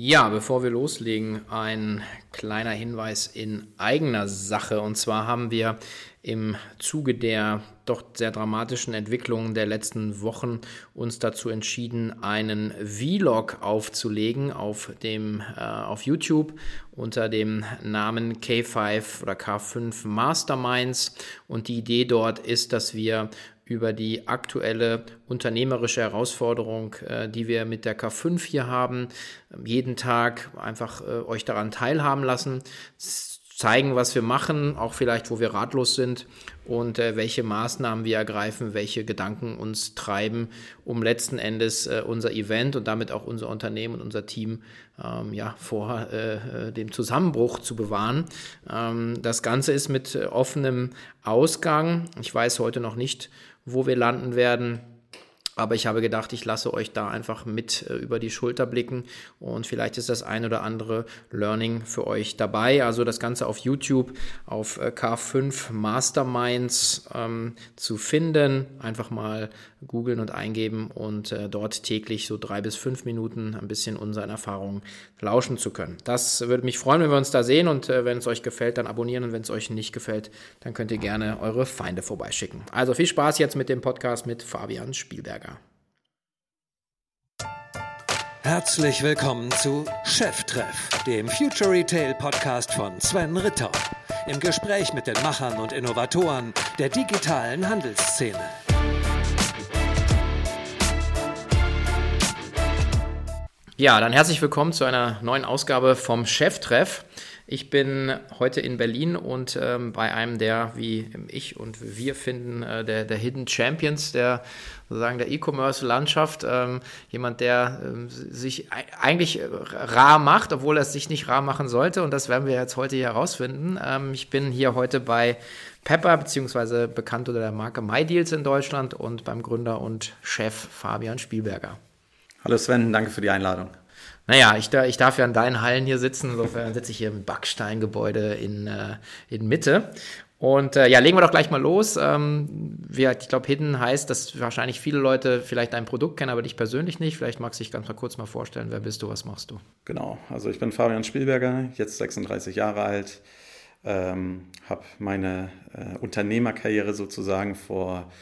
Ja, bevor wir loslegen, ein kleiner Hinweis in eigener Sache. Und zwar haben wir im Zuge der doch sehr dramatischen Entwicklungen der letzten Wochen uns dazu entschieden, einen Vlog aufzulegen auf dem äh, auf YouTube unter dem Namen K5 oder K5 Masterminds. Und die Idee dort ist, dass wir über die aktuelle unternehmerische Herausforderung, äh, die wir mit der K5 hier haben, jeden Tag einfach äh, euch daran teilhaben lassen, zeigen, was wir machen, auch vielleicht, wo wir ratlos sind und äh, welche Maßnahmen wir ergreifen, welche Gedanken uns treiben, um letzten Endes äh, unser Event und damit auch unser Unternehmen und unser Team ähm, ja, vor äh, dem Zusammenbruch zu bewahren. Ähm, das Ganze ist mit offenem Ausgang. Ich weiß heute noch nicht, wo wir landen werden. Aber ich habe gedacht, ich lasse euch da einfach mit äh, über die Schulter blicken und vielleicht ist das ein oder andere Learning für euch dabei. Also das Ganze auf YouTube auf äh, K5 Masterminds ähm, zu finden. Einfach mal googeln und eingeben und äh, dort täglich so drei bis fünf Minuten ein bisschen unseren Erfahrungen lauschen zu können. Das würde mich freuen, wenn wir uns da sehen und äh, wenn es euch gefällt, dann abonnieren und wenn es euch nicht gefällt, dann könnt ihr gerne eure Feinde vorbeischicken. Also viel Spaß jetzt mit dem Podcast mit Fabian Spielberger. Herzlich willkommen zu Cheftreff, dem Future Retail Podcast von Sven Ritter. Im Gespräch mit den Machern und Innovatoren der digitalen Handelsszene. Ja, dann herzlich willkommen zu einer neuen Ausgabe vom Cheftreff. Ich bin heute in Berlin und ähm, bei einem der, wie ich und wir finden, äh, der, der Hidden Champions der sozusagen der E-Commerce-Landschaft. Ähm, jemand, der ähm, sich eigentlich rar macht, obwohl er es sich nicht rar machen sollte. Und das werden wir jetzt heute hier herausfinden. Ähm, ich bin hier heute bei Pepper, beziehungsweise bekannt unter der Marke MyDeals in Deutschland und beim Gründer und Chef Fabian Spielberger. Hallo Sven, danke für die Einladung. Naja, ich, ich darf ja in deinen Hallen hier sitzen, insofern sitze ich hier im Backsteingebäude in, äh, in Mitte. Und äh, ja, legen wir doch gleich mal los. Ähm, wir, ich glaube, Hidden heißt, dass wahrscheinlich viele Leute vielleicht dein Produkt kennen, aber dich persönlich nicht. Vielleicht magst du dich ganz mal kurz mal vorstellen, wer bist du, was machst du? Genau, also ich bin Fabian Spielberger, jetzt 36 Jahre alt, ähm, habe meine äh, Unternehmerkarriere sozusagen vor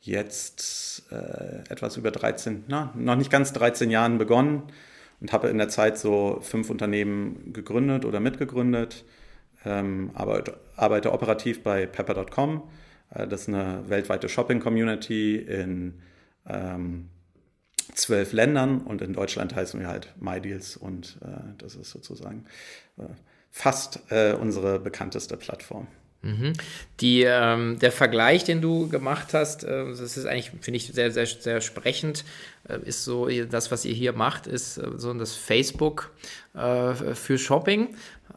jetzt äh, etwas über 13, na, noch nicht ganz 13 Jahren begonnen und habe in der Zeit so fünf Unternehmen gegründet oder mitgegründet. Ähm, arbeite, operativ bei pepper.com. Äh, das ist eine weltweite Shopping-Community in ähm, zwölf Ländern und in Deutschland heißen wir halt MyDeals und äh, das ist sozusagen äh, fast unsere bekannteste Plattform. Mhm. Die, ähm, der Vergleich, den du gemacht hast, äh, das ist eigentlich, finde ich, sehr, sehr, sehr sprechend, äh, ist so, das, was ihr hier macht, ist äh, so das Facebook äh, für Shopping,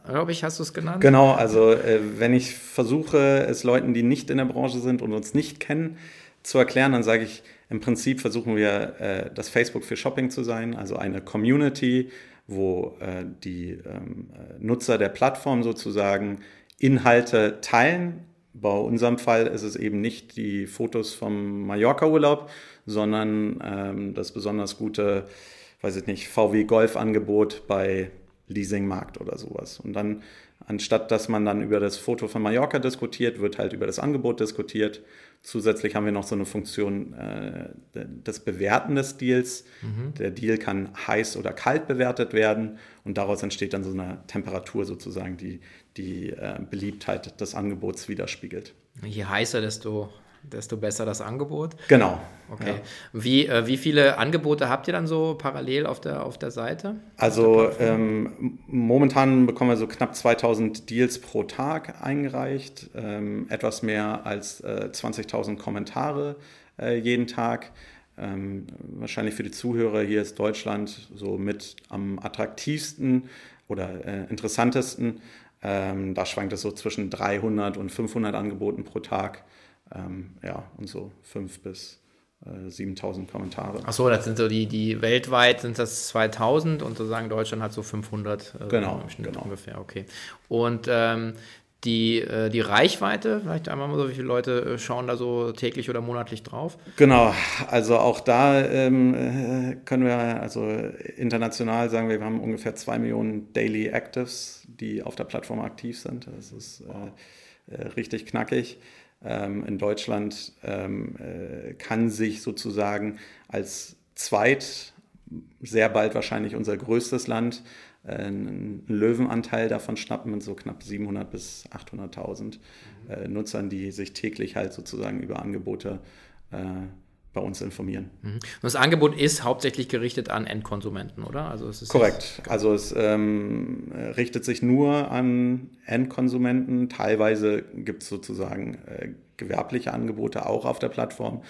glaube ich, hast du es genannt? Genau, also äh, wenn ich versuche, es Leuten, die nicht in der Branche sind und uns nicht kennen, zu erklären, dann sage ich, im Prinzip versuchen wir, äh, das Facebook für Shopping zu sein, also eine Community, wo die ähm, Nutzer der Plattform sozusagen Inhalte teilen. Bei unserem Fall ist es eben nicht die Fotos vom Mallorca-Urlaub, sondern ähm, das besonders gute, weiß ich nicht, VW Golf-Angebot bei Leasingmarkt oder sowas. Und dann, anstatt dass man dann über das Foto von Mallorca diskutiert, wird halt über das Angebot diskutiert. Zusätzlich haben wir noch so eine Funktion äh, des Bewerten des Deals. Mhm. Der Deal kann heiß oder kalt bewertet werden und daraus entsteht dann so eine Temperatur sozusagen, die die äh, Beliebtheit des Angebots widerspiegelt. Je heißer, desto, desto besser das Angebot. Genau. Okay. Ja. Wie, äh, wie viele Angebote habt ihr dann so parallel auf der, auf der Seite? Also der ähm, momentan bekommen wir so knapp 2000 Deals pro Tag eingereicht, ähm, etwas mehr als äh, 20.000 Kommentare äh, jeden Tag. Ähm, wahrscheinlich für die Zuhörer hier ist Deutschland so mit am attraktivsten oder äh, interessantesten. Ähm, da schwankt es so zwischen 300 und 500 Angeboten pro Tag. Ähm, ja, und so 5 bis äh, 7000 Kommentare. Achso, das sind so die, die weltweit sind das 2000 und sozusagen Deutschland hat so 500 äh, genau, im Schnitt genau. ungefähr, okay. Und ähm, die, äh, die Reichweite, vielleicht einmal mal so, wie viele Leute äh, schauen da so täglich oder monatlich drauf? Genau, also auch da ähm, äh, können wir, also international sagen wir, wir haben ungefähr zwei Millionen Daily Actives, die auf der Plattform aktiv sind. Das ist äh, richtig knackig. Ähm, in Deutschland ähm, äh, kann sich sozusagen als zweit, sehr bald wahrscheinlich unser größtes Land, einen Löwenanteil davon schnappen mit so knapp 700 bis 800.000 äh, Nutzern, die sich täglich halt sozusagen über Angebote äh, bei uns informieren. Mhm. Das Angebot ist hauptsächlich gerichtet an Endkonsumenten, oder? Also es ist Korrekt. Also es ähm, richtet sich nur an Endkonsumenten. Teilweise gibt es sozusagen äh, gewerbliche Angebote auch auf der Plattform,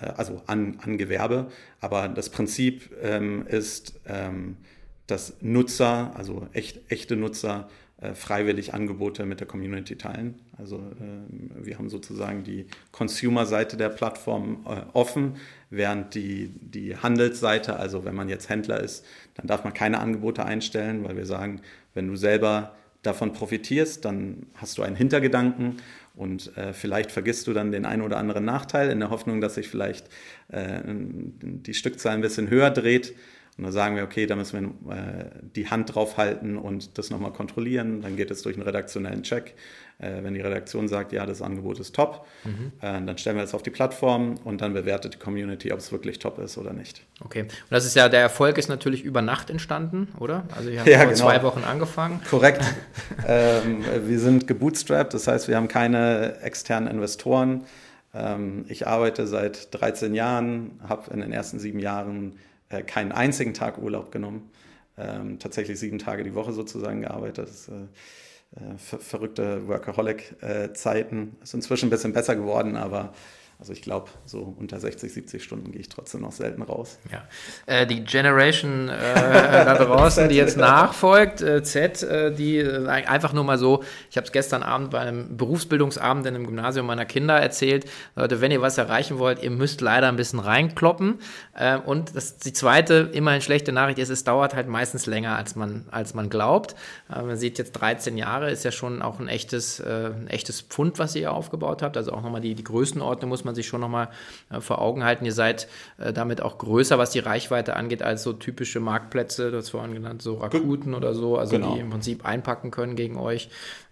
äh, also an, an Gewerbe. Aber das Prinzip ähm, ist, ähm, dass Nutzer, also echt, echte Nutzer, äh, freiwillig Angebote mit der Community teilen. Also äh, wir haben sozusagen die Consumer-Seite der Plattform äh, offen, während die, die Handelsseite, also wenn man jetzt Händler ist, dann darf man keine Angebote einstellen, weil wir sagen, wenn du selber davon profitierst, dann hast du einen Hintergedanken und äh, vielleicht vergisst du dann den einen oder anderen Nachteil in der Hoffnung, dass sich vielleicht äh, die Stückzahl ein bisschen höher dreht. Und dann sagen wir, okay, da müssen wir äh, die Hand drauf halten und das nochmal kontrollieren. Dann geht es durch einen redaktionellen Check. Äh, wenn die Redaktion sagt, ja, das Angebot ist top, mhm. äh, dann stellen wir es auf die Plattform und dann bewertet die Community, ob es wirklich top ist oder nicht. Okay. Und das ist ja, der Erfolg ist natürlich über Nacht entstanden, oder? Also ihr habt ja, vor genau. zwei Wochen angefangen. Korrekt. ähm, wir sind gebootstrapped, das heißt, wir haben keine externen Investoren. Ähm, ich arbeite seit 13 Jahren, habe in den ersten sieben Jahren äh, keinen einzigen Tag Urlaub genommen. Ähm, tatsächlich sieben Tage die Woche sozusagen gearbeitet. Das, äh, äh ver verrückte Workaholic-Zeiten. Ist inzwischen ein bisschen besser geworden, aber also ich glaube, so unter 60, 70 Stunden gehe ich trotzdem noch selten raus. Ja. Äh, die Generation äh, da draußen, die jetzt nachfolgt, äh, Z, äh, die äh, einfach nur mal so, ich habe es gestern Abend bei einem Berufsbildungsabend in einem Gymnasium meiner Kinder erzählt, Leute, wenn ihr was erreichen wollt, ihr müsst leider ein bisschen reinkloppen. Äh, und das, die zweite, immerhin schlechte Nachricht ist, es dauert halt meistens länger, als man, als man glaubt. man sieht jetzt 13 Jahre, ist ja schon auch ein echtes, ein echtes Pfund, was ihr aufgebaut habt. Also auch nochmal die, die Größenordnung muss man sich schon nochmal äh, vor Augen halten. Ihr seid äh, damit auch größer, was die Reichweite angeht, als so typische Marktplätze, das vorhin genannt, so Rakuten oder so, also genau. die im Prinzip einpacken können gegen euch.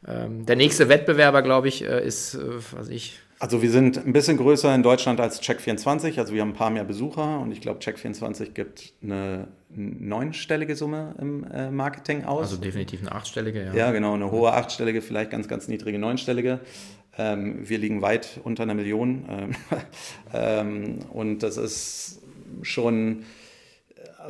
Ähm, der nächste Wettbewerber, glaube ich, äh, ist, was ich, also wir sind ein bisschen größer in Deutschland als Check24, also wir haben ein paar mehr Besucher und ich glaube Check24 gibt eine neunstellige Summe im Marketing aus. Also definitiv eine achtstellige, ja. Ja, genau, eine hohe achtstellige, vielleicht ganz, ganz niedrige neunstellige. Ähm, wir liegen weit unter einer Million. Ähm, und das ist schon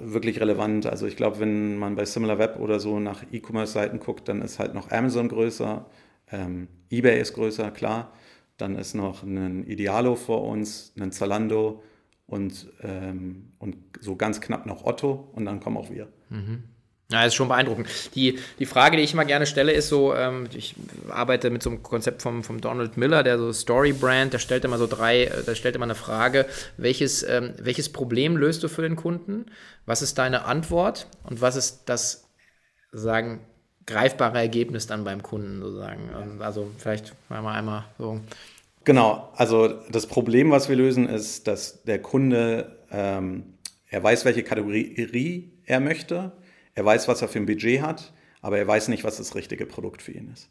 wirklich relevant. Also ich glaube, wenn man bei SimilarWeb oder so nach E-Commerce-Seiten guckt, dann ist halt noch Amazon größer, ähm, eBay ist größer, klar. Dann ist noch ein Idealo vor uns, ein Zalando und, ähm, und so ganz knapp noch Otto und dann kommen auch wir. Mhm. Ja, ist schon beeindruckend. Die, die Frage, die ich immer gerne stelle, ist so, ähm, ich arbeite mit so einem Konzept vom, vom Donald Miller, der so Story Brand, der stellt immer so drei, äh, der stellt immer eine Frage, welches, ähm, welches Problem löst du für den Kunden? Was ist deine Antwort? Und was ist das, sagen, greifbare Ergebnis dann beim Kunden sozusagen? Also vielleicht mal einmal so. Genau, also das Problem, was wir lösen, ist, dass der Kunde, ähm, er weiß, welche Kategorie er möchte er weiß, was er für ein Budget hat, aber er weiß nicht, was das richtige Produkt für ihn ist.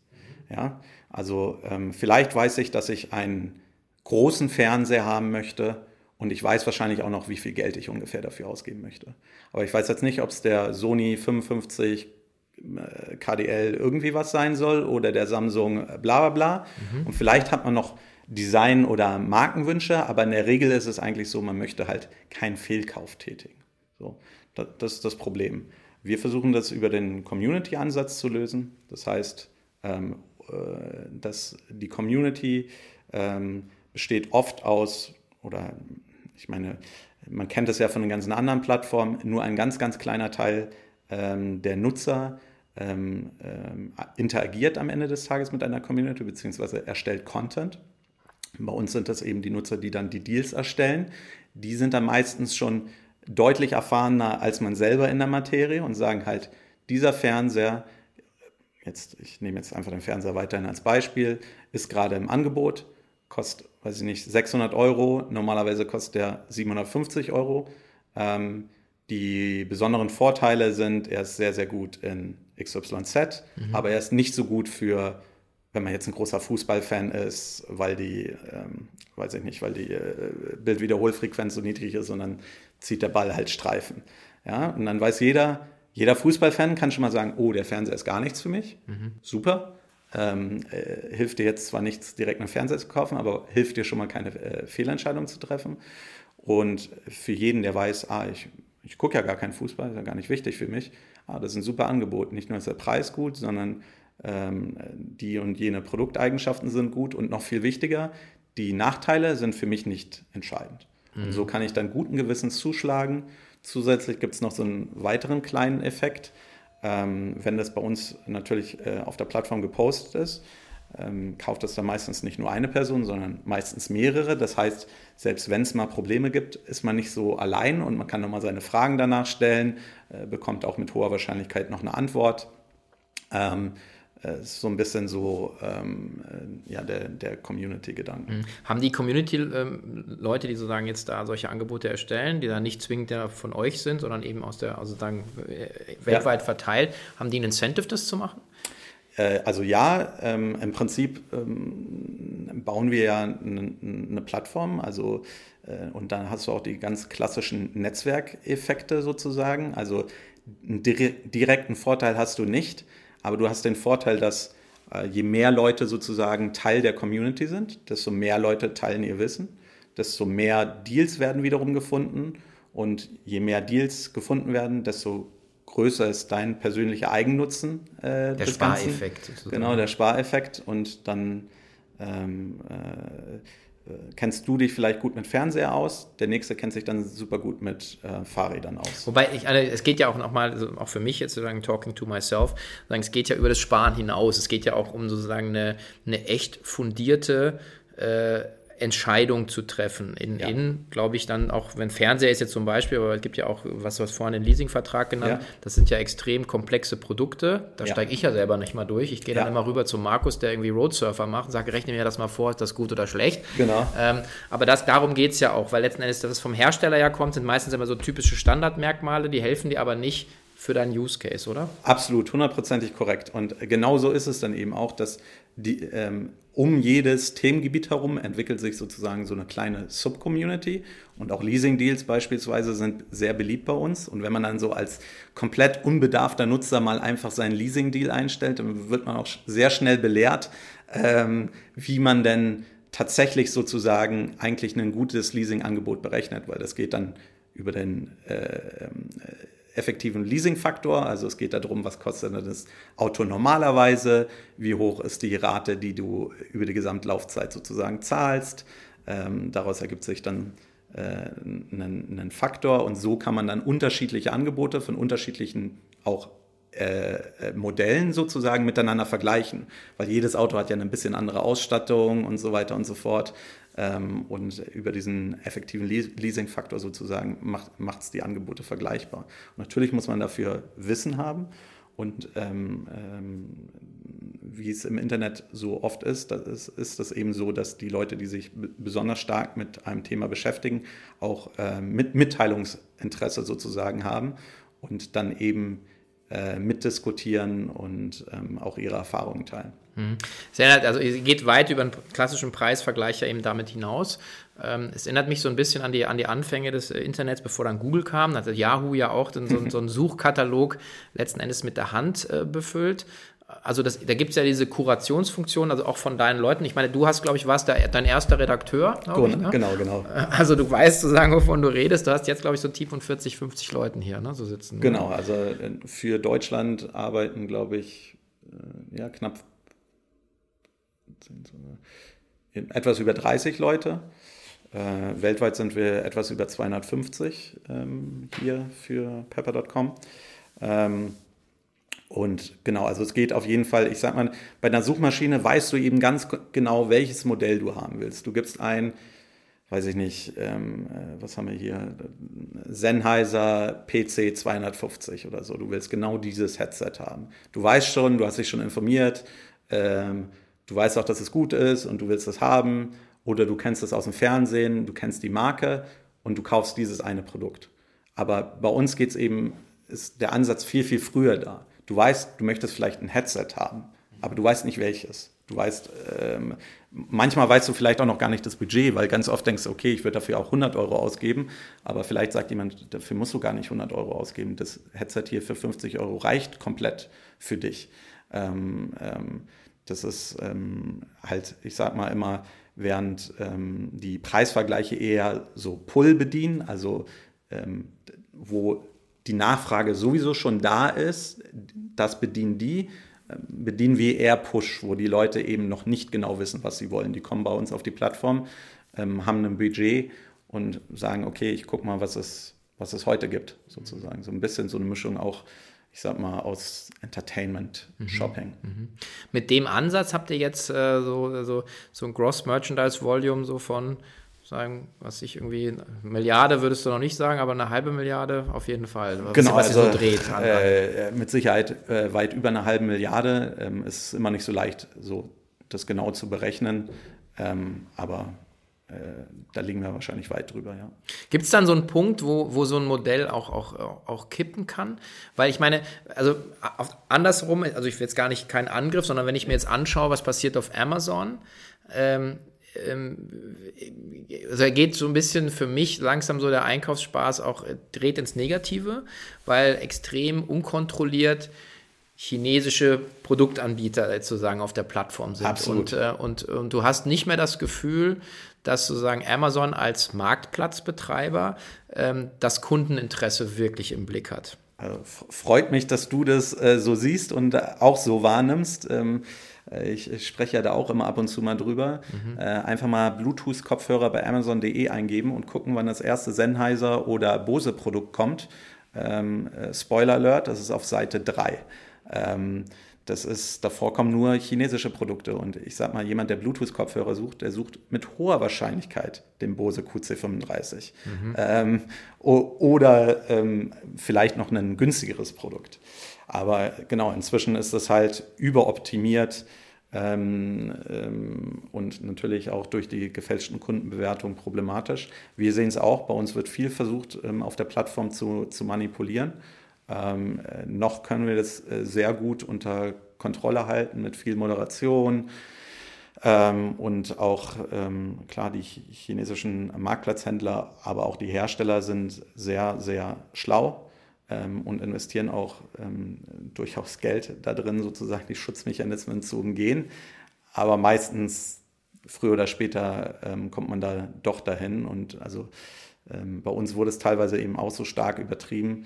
Ja, also ähm, vielleicht weiß ich, dass ich einen großen Fernseher haben möchte und ich weiß wahrscheinlich auch noch, wie viel Geld ich ungefähr dafür ausgeben möchte. Aber ich weiß jetzt nicht, ob es der Sony 55 äh, KDL irgendwie was sein soll oder der Samsung äh, bla bla bla. Mhm. Und vielleicht hat man noch Design- oder Markenwünsche, aber in der Regel ist es eigentlich so, man möchte halt keinen Fehlkauf tätigen. So, das, das ist das Problem. Wir versuchen das über den Community-Ansatz zu lösen. Das heißt, ähm, äh, dass die Community ähm, besteht oft aus, oder ich meine, man kennt es ja von den ganzen anderen Plattformen, nur ein ganz, ganz kleiner Teil ähm, der Nutzer ähm, ähm, interagiert am Ende des Tages mit einer Community beziehungsweise erstellt Content. Bei uns sind das eben die Nutzer, die dann die Deals erstellen. Die sind dann meistens schon deutlich erfahrener als man selber in der Materie und sagen halt, dieser Fernseher jetzt, ich nehme jetzt einfach den Fernseher weiterhin als Beispiel, ist gerade im Angebot, kostet, weiß ich nicht, 600 Euro, normalerweise kostet der 750 Euro. Ähm, die besonderen Vorteile sind, er ist sehr, sehr gut in XYZ, mhm. aber er ist nicht so gut für, wenn man jetzt ein großer Fußballfan ist, weil die, ähm, weiß ich nicht, weil die äh, Bildwiederholfrequenz so niedrig ist, sondern zieht der Ball halt Streifen. Ja, und dann weiß jeder, jeder Fußballfan kann schon mal sagen, oh, der Fernseher ist gar nichts für mich. Mhm. Super. Ähm, äh, hilft dir jetzt zwar nichts, direkt einen Fernseher zu kaufen, aber hilft dir schon mal keine äh, Fehlentscheidung zu treffen. Und für jeden, der weiß, ah, ich, ich gucke ja gar keinen Fußball, ist ja gar nicht wichtig für mich, ah, das ist ein super Angebot. Nicht nur ist der Preis gut, sondern ähm, die und jene Produkteigenschaften sind gut und noch viel wichtiger, die Nachteile sind für mich nicht entscheidend. Mhm. Und so kann ich dann guten Gewissens zuschlagen Zusätzlich gibt es noch so einen weiteren kleinen Effekt. Ähm, wenn das bei uns natürlich äh, auf der Plattform gepostet ist, ähm, kauft das dann meistens nicht nur eine Person, sondern meistens mehrere. Das heißt, selbst wenn es mal Probleme gibt, ist man nicht so allein und man kann nochmal seine Fragen danach stellen, äh, bekommt auch mit hoher Wahrscheinlichkeit noch eine Antwort. Ähm, äh, ist so ein bisschen so ähm, äh, ja, der, der Community-Gedanke. Mhm. Haben die Community-Leute, ähm, die sozusagen jetzt da solche Angebote erstellen, die da nicht zwingend ja von euch sind, sondern eben aus der, also sozusagen äh, weltweit ja. verteilt, haben die ein Incentive, das zu machen? Also ja, ähm, im Prinzip ähm, bauen wir ja eine, eine Plattform, also äh, und dann hast du auch die ganz klassischen Netzwerkeffekte sozusagen. Also einen direkten Vorteil hast du nicht, aber du hast den Vorteil, dass äh, je mehr Leute sozusagen Teil der Community sind, desto mehr Leute teilen ihr Wissen, desto mehr Deals werden wiederum gefunden und je mehr Deals gefunden werden, desto größer ist dein persönlicher Eigennutzen. Äh, der Spareffekt. Genau, der Spareffekt und dann ähm, äh, äh, kennst du dich vielleicht gut mit Fernseher aus, der nächste kennt sich dann super gut mit äh, Fahrrädern aus. Wobei, ich, also, es geht ja auch nochmal, also auch für mich jetzt sozusagen talking to myself, sagen, es geht ja über das Sparen hinaus. Es geht ja auch um sozusagen eine, eine echt fundierte äh, Entscheidung zu treffen. In, ja. in glaube ich, dann auch, wenn Fernseher ist jetzt zum Beispiel, aber es gibt ja auch, was du hast vorhin den Leasingvertrag genannt, ja. das sind ja extrem komplexe Produkte. Da ja. steige ich ja selber nicht mal durch. Ich gehe dann immer rüber zu Markus, der irgendwie Roadsurfer macht und sage, rechne mir das mal vor, ist das gut oder schlecht. Genau. Ähm, aber das, darum geht es ja auch, weil letzten Endes, dass es vom Hersteller ja kommt, sind meistens immer so typische Standardmerkmale, die helfen dir aber nicht für deinen Use Case, oder? Absolut, hundertprozentig korrekt. Und genau so ist es dann eben auch, dass die, ähm, um jedes Themengebiet herum entwickelt sich sozusagen so eine kleine Subcommunity und auch Leasing-Deals beispielsweise sind sehr beliebt bei uns. Und wenn man dann so als komplett unbedarfter Nutzer mal einfach seinen Leasing-Deal einstellt, dann wird man auch sehr schnell belehrt, ähm, wie man denn tatsächlich sozusagen eigentlich ein gutes Leasing-Angebot berechnet, weil das geht dann über den äh, ähm, effektiven Leasing-Faktor. Also es geht darum, was kostet das Auto normalerweise, wie hoch ist die Rate, die du über die Gesamtlaufzeit sozusagen zahlst. Ähm, daraus ergibt sich dann äh, einen, einen Faktor und so kann man dann unterschiedliche Angebote von unterschiedlichen auch äh, äh, Modellen sozusagen miteinander vergleichen, weil jedes Auto hat ja eine bisschen andere Ausstattung und so weiter und so fort. Ähm, und über diesen effektiven Leasing-Faktor sozusagen macht es die Angebote vergleichbar. Und natürlich muss man dafür Wissen haben und ähm, ähm, wie es im Internet so oft ist, das ist, ist das eben so, dass die Leute, die sich besonders stark mit einem Thema beschäftigen, auch äh, mit Mitteilungsinteresse sozusagen haben und dann eben äh, mitdiskutieren und ähm, auch ihre Erfahrungen teilen. Mhm. Erinnert, also es geht weit über einen klassischen Preisvergleich ja eben damit hinaus. Ähm, es erinnert mich so ein bisschen an die, an die Anfänge des äh, Internets, bevor dann Google kam. Da hat Yahoo ja auch so, so einen Suchkatalog letzten Endes mit der Hand äh, befüllt also das, da gibt es ja diese Kurationsfunktion, also auch von deinen Leuten. Ich meine, du hast, glaube ich, warst da dein erster Redakteur. Genau, ich, ne? genau, genau. Also du weißt sozusagen, wovon du redest. Du hast jetzt, glaube ich, so Team von 40, 50 Leuten hier, ne, so sitzen. Ne? Genau, also äh, für Deutschland arbeiten, glaube ich, äh, ja, knapp etwas über 30 Leute. Äh, weltweit sind wir etwas über 250 ähm, hier für pepper.com. Ähm, und genau, also es geht auf jeden Fall, ich sag mal, bei einer Suchmaschine weißt du eben ganz genau, welches Modell du haben willst. Du gibst ein, weiß ich nicht, ähm, äh, was haben wir hier? Sennheiser PC 250 oder so. Du willst genau dieses Headset haben. Du weißt schon, du hast dich schon informiert, ähm, du weißt auch, dass es gut ist und du willst es haben. Oder du kennst es aus dem Fernsehen, du kennst die Marke und du kaufst dieses eine Produkt. Aber bei uns geht es eben, ist der Ansatz viel, viel früher da. Du weißt, du möchtest vielleicht ein Headset haben, aber du weißt nicht welches. Du weißt, ähm, manchmal weißt du vielleicht auch noch gar nicht das Budget, weil ganz oft denkst du, okay, ich würde dafür auch 100 Euro ausgeben, aber vielleicht sagt jemand, dafür musst du gar nicht 100 Euro ausgeben. Das Headset hier für 50 Euro reicht komplett für dich. Ähm, ähm, das ist ähm, halt, ich sag mal immer, während ähm, die Preisvergleiche eher so Pull bedienen, also ähm, wo die Nachfrage sowieso schon da ist, das bedienen die, ähm, bedienen wir eher Push, wo die Leute eben noch nicht genau wissen, was sie wollen. Die kommen bei uns auf die Plattform, ähm, haben ein Budget und sagen, okay, ich gucke mal, was es, was es heute gibt, sozusagen. So ein bisschen so eine Mischung auch ich sag mal, aus Entertainment, mhm. Shopping. Mhm. Mit dem Ansatz habt ihr jetzt äh, so, so, so ein Gross Merchandise Volume so von, sagen, was ich irgendwie, Milliarde würdest du noch nicht sagen, aber eine halbe Milliarde auf jeden Fall. Was, genau, was also, so dreht. Äh, mit Sicherheit äh, weit über eine halbe Milliarde. Ähm, ist immer nicht so leicht, so das genau zu berechnen. Ähm, aber da liegen wir wahrscheinlich weit drüber, ja. Gibt es dann so einen Punkt, wo, wo so ein Modell auch, auch, auch kippen kann? Weil ich meine, also andersrum, also ich will jetzt gar nicht keinen Angriff, sondern wenn ich mir jetzt anschaue, was passiert auf Amazon, ähm, ähm, also geht so ein bisschen für mich langsam so der Einkaufsspaß auch äh, dreht ins Negative, weil extrem unkontrolliert chinesische Produktanbieter sozusagen auf der Plattform sind. Absolut. Und, äh, und, und du hast nicht mehr das Gefühl, dass sozusagen Amazon als Marktplatzbetreiber ähm, das Kundeninteresse wirklich im Blick hat. Also freut mich, dass du das äh, so siehst und auch so wahrnimmst. Ähm, äh, ich, ich, spreche ja da auch immer ab und zu mal drüber. Mhm. Äh, einfach mal Bluetooth-Kopfhörer bei Amazon.de eingeben und gucken, wann das erste Sennheiser oder Bose-Produkt kommt. Ähm, äh, Spoiler Alert, das ist auf Seite 3. Ähm, das ist, davor kommen nur chinesische Produkte. Und ich sag mal, jemand, der Bluetooth-Kopfhörer sucht, der sucht mit hoher Wahrscheinlichkeit den Bose QC35. Mhm. Ähm, oder ähm, vielleicht noch ein günstigeres Produkt. Aber genau, inzwischen ist das halt überoptimiert ähm, ähm, und natürlich auch durch die gefälschten Kundenbewertungen problematisch. Wir sehen es auch, bei uns wird viel versucht, ähm, auf der Plattform zu, zu manipulieren. Ähm, äh, noch können wir das äh, sehr gut unter Kontrolle halten mit viel Moderation. Ähm, und auch, ähm, klar, die chinesischen Marktplatzhändler, aber auch die Hersteller sind sehr, sehr schlau ähm, und investieren auch ähm, durchaus Geld da drin, sozusagen die Schutzmechanismen zu umgehen. Aber meistens, früher oder später, ähm, kommt man da doch dahin. Und also bei uns wurde es teilweise eben auch so stark übertrieben,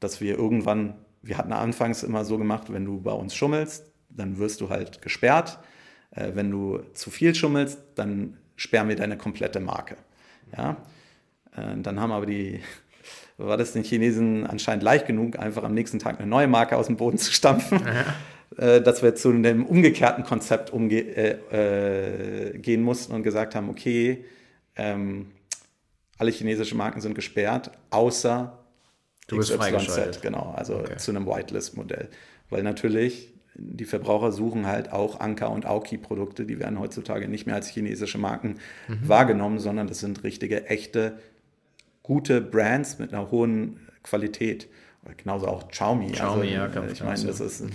dass wir irgendwann, wir hatten anfangs immer so gemacht, wenn du bei uns schummelst, dann wirst du halt gesperrt. Äh, wenn du zu viel schummelst, dann sperren wir deine komplette Marke. Ja? Äh, dann haben aber die, war das den Chinesen anscheinend leicht genug, einfach am nächsten Tag eine neue Marke aus dem Boden zu stampfen, äh, dass wir zu einem umgekehrten Konzept umge äh, äh, gehen mussten und gesagt haben, okay, ähm, alle chinesischen Marken sind gesperrt, außer Du bist XYZ, genau, also okay. zu einem Whitelist-Modell. Weil natürlich die Verbraucher suchen halt auch Anker und Aoki-Produkte, die werden heutzutage nicht mehr als chinesische Marken mhm. wahrgenommen, sondern das sind richtige, echte, gute Brands mit einer hohen Qualität. Genauso auch Xiaomi. Xiaomi, also, ja, ich meine, das ist, mhm.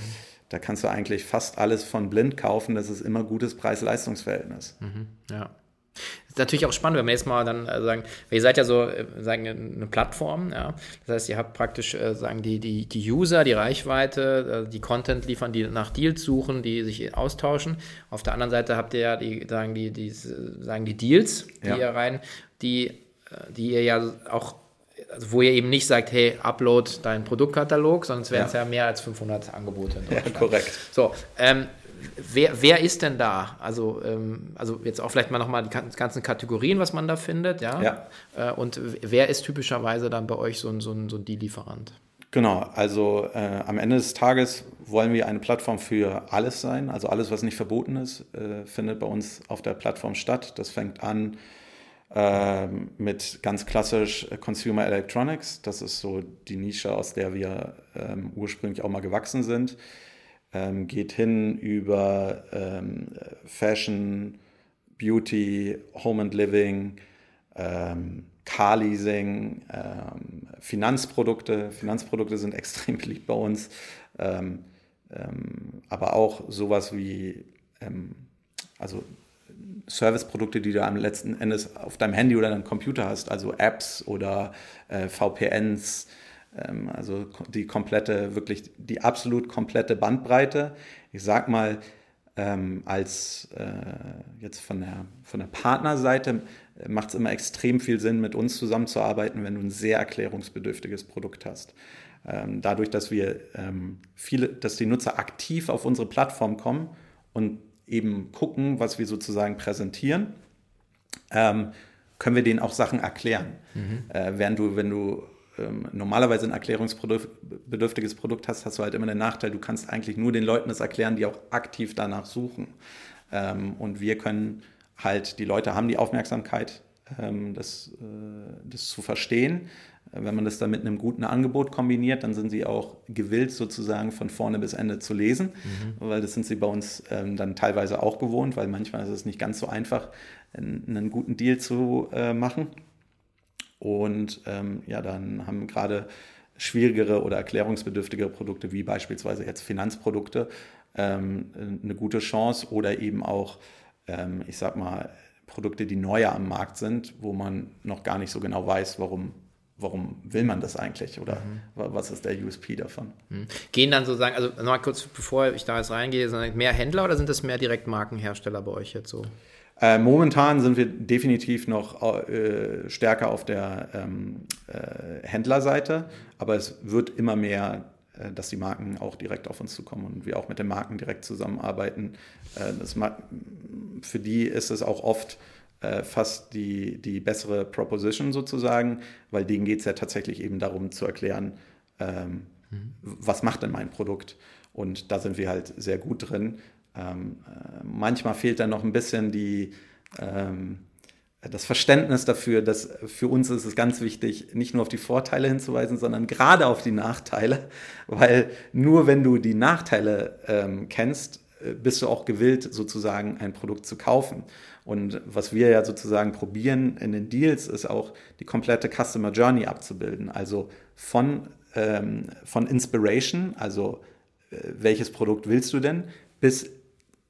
da kannst du eigentlich fast alles von blind kaufen, das ist immer gutes Preis-Leistungs-Verhältnis. Mhm. Ja. Das ist natürlich auch spannend, wenn wir jetzt mal dann äh, sagen, ihr seid ja so äh, sagen, eine Plattform, ja. Das heißt, ihr habt praktisch äh, sagen die, die, die User, die Reichweite, äh, die Content liefern, die nach Deals suchen, die sich austauschen. Auf der anderen Seite habt ihr ja die, sagen die, die, sagen die Deals, die ja. ihr rein, die, die ihr ja auch also wo ihr eben nicht sagt, hey, upload deinen Produktkatalog, es wären ja. ja mehr als 500 Angebote. Ja, korrekt. So, ähm, wer, wer ist denn da? Also, ähm, also jetzt auch vielleicht mal nochmal die ganzen Kategorien, was man da findet, ja? ja. Äh, und wer ist typischerweise dann bei euch so ein, so ein, so ein Deal-Lieferant? Genau, also äh, am Ende des Tages wollen wir eine Plattform für alles sein. Also alles, was nicht verboten ist, äh, findet bei uns auf der Plattform statt. Das fängt an ähm, mit ganz klassisch Consumer Electronics. Das ist so die Nische, aus der wir ähm, ursprünglich auch mal gewachsen sind. Ähm, geht hin über ähm, Fashion, Beauty, Home and Living, ähm, Car-Leasing, ähm, Finanzprodukte. Finanzprodukte sind extrem beliebt bei uns. aber auch sowas wie, also Serviceprodukte, die du am letzten Endes auf deinem Handy oder deinem Computer hast, also Apps oder äh, VPNs, ähm, also die komplette, wirklich die absolut komplette Bandbreite. Ich sag mal, ähm, als äh, jetzt von der, von der Partnerseite äh, macht es immer extrem viel Sinn, mit uns zusammenzuarbeiten, wenn du ein sehr erklärungsbedürftiges Produkt hast. Ähm, dadurch, dass wir ähm, viele, dass die Nutzer aktiv auf unsere Plattform kommen und eben gucken, was wir sozusagen präsentieren, ähm, können wir denen auch Sachen erklären. Mhm. Äh, während du, wenn du ähm, normalerweise ein erklärungsbedürftiges Produkt hast, hast du halt immer den Nachteil, du kannst eigentlich nur den Leuten das erklären, die auch aktiv danach suchen. Ähm, und wir können halt, die Leute haben die Aufmerksamkeit, ähm, das, äh, das zu verstehen. Wenn man das dann mit einem guten Angebot kombiniert, dann sind sie auch gewillt, sozusagen von vorne bis Ende zu lesen, mhm. weil das sind sie bei uns ähm, dann teilweise auch gewohnt, weil manchmal ist es nicht ganz so einfach, einen, einen guten Deal zu äh, machen. Und ähm, ja, dann haben gerade schwierigere oder erklärungsbedürftigere Produkte, wie beispielsweise jetzt Finanzprodukte, ähm, eine gute Chance oder eben auch, ähm, ich sag mal, Produkte, die neuer am Markt sind, wo man noch gar nicht so genau weiß, warum warum will man das eigentlich oder mhm. was ist der USP davon? Mhm. Gehen dann sozusagen, also nochmal kurz, bevor ich da jetzt reingehe, sind mehr Händler oder sind das mehr direkt Markenhersteller bei euch jetzt so? Äh, momentan sind wir definitiv noch äh, stärker auf der ähm, äh, Händlerseite, aber es wird immer mehr, äh, dass die Marken auch direkt auf uns zukommen und wir auch mit den Marken direkt zusammenarbeiten. Äh, für die ist es auch oft äh, fast die, die bessere Proposition sozusagen, weil denen geht es ja tatsächlich eben darum zu erklären, ähm, mhm. was macht denn mein Produkt? Und da sind wir halt sehr gut drin. Ähm, äh, manchmal fehlt dann noch ein bisschen die, ähm, das Verständnis dafür, dass für uns ist es ganz wichtig, nicht nur auf die Vorteile hinzuweisen, sondern gerade auf die Nachteile, weil nur wenn du die Nachteile ähm, kennst, äh, bist du auch gewillt, sozusagen ein Produkt zu kaufen. Und was wir ja sozusagen probieren in den Deals, ist auch die komplette Customer Journey abzubilden. Also von, ähm, von Inspiration, also äh, welches Produkt willst du denn, bis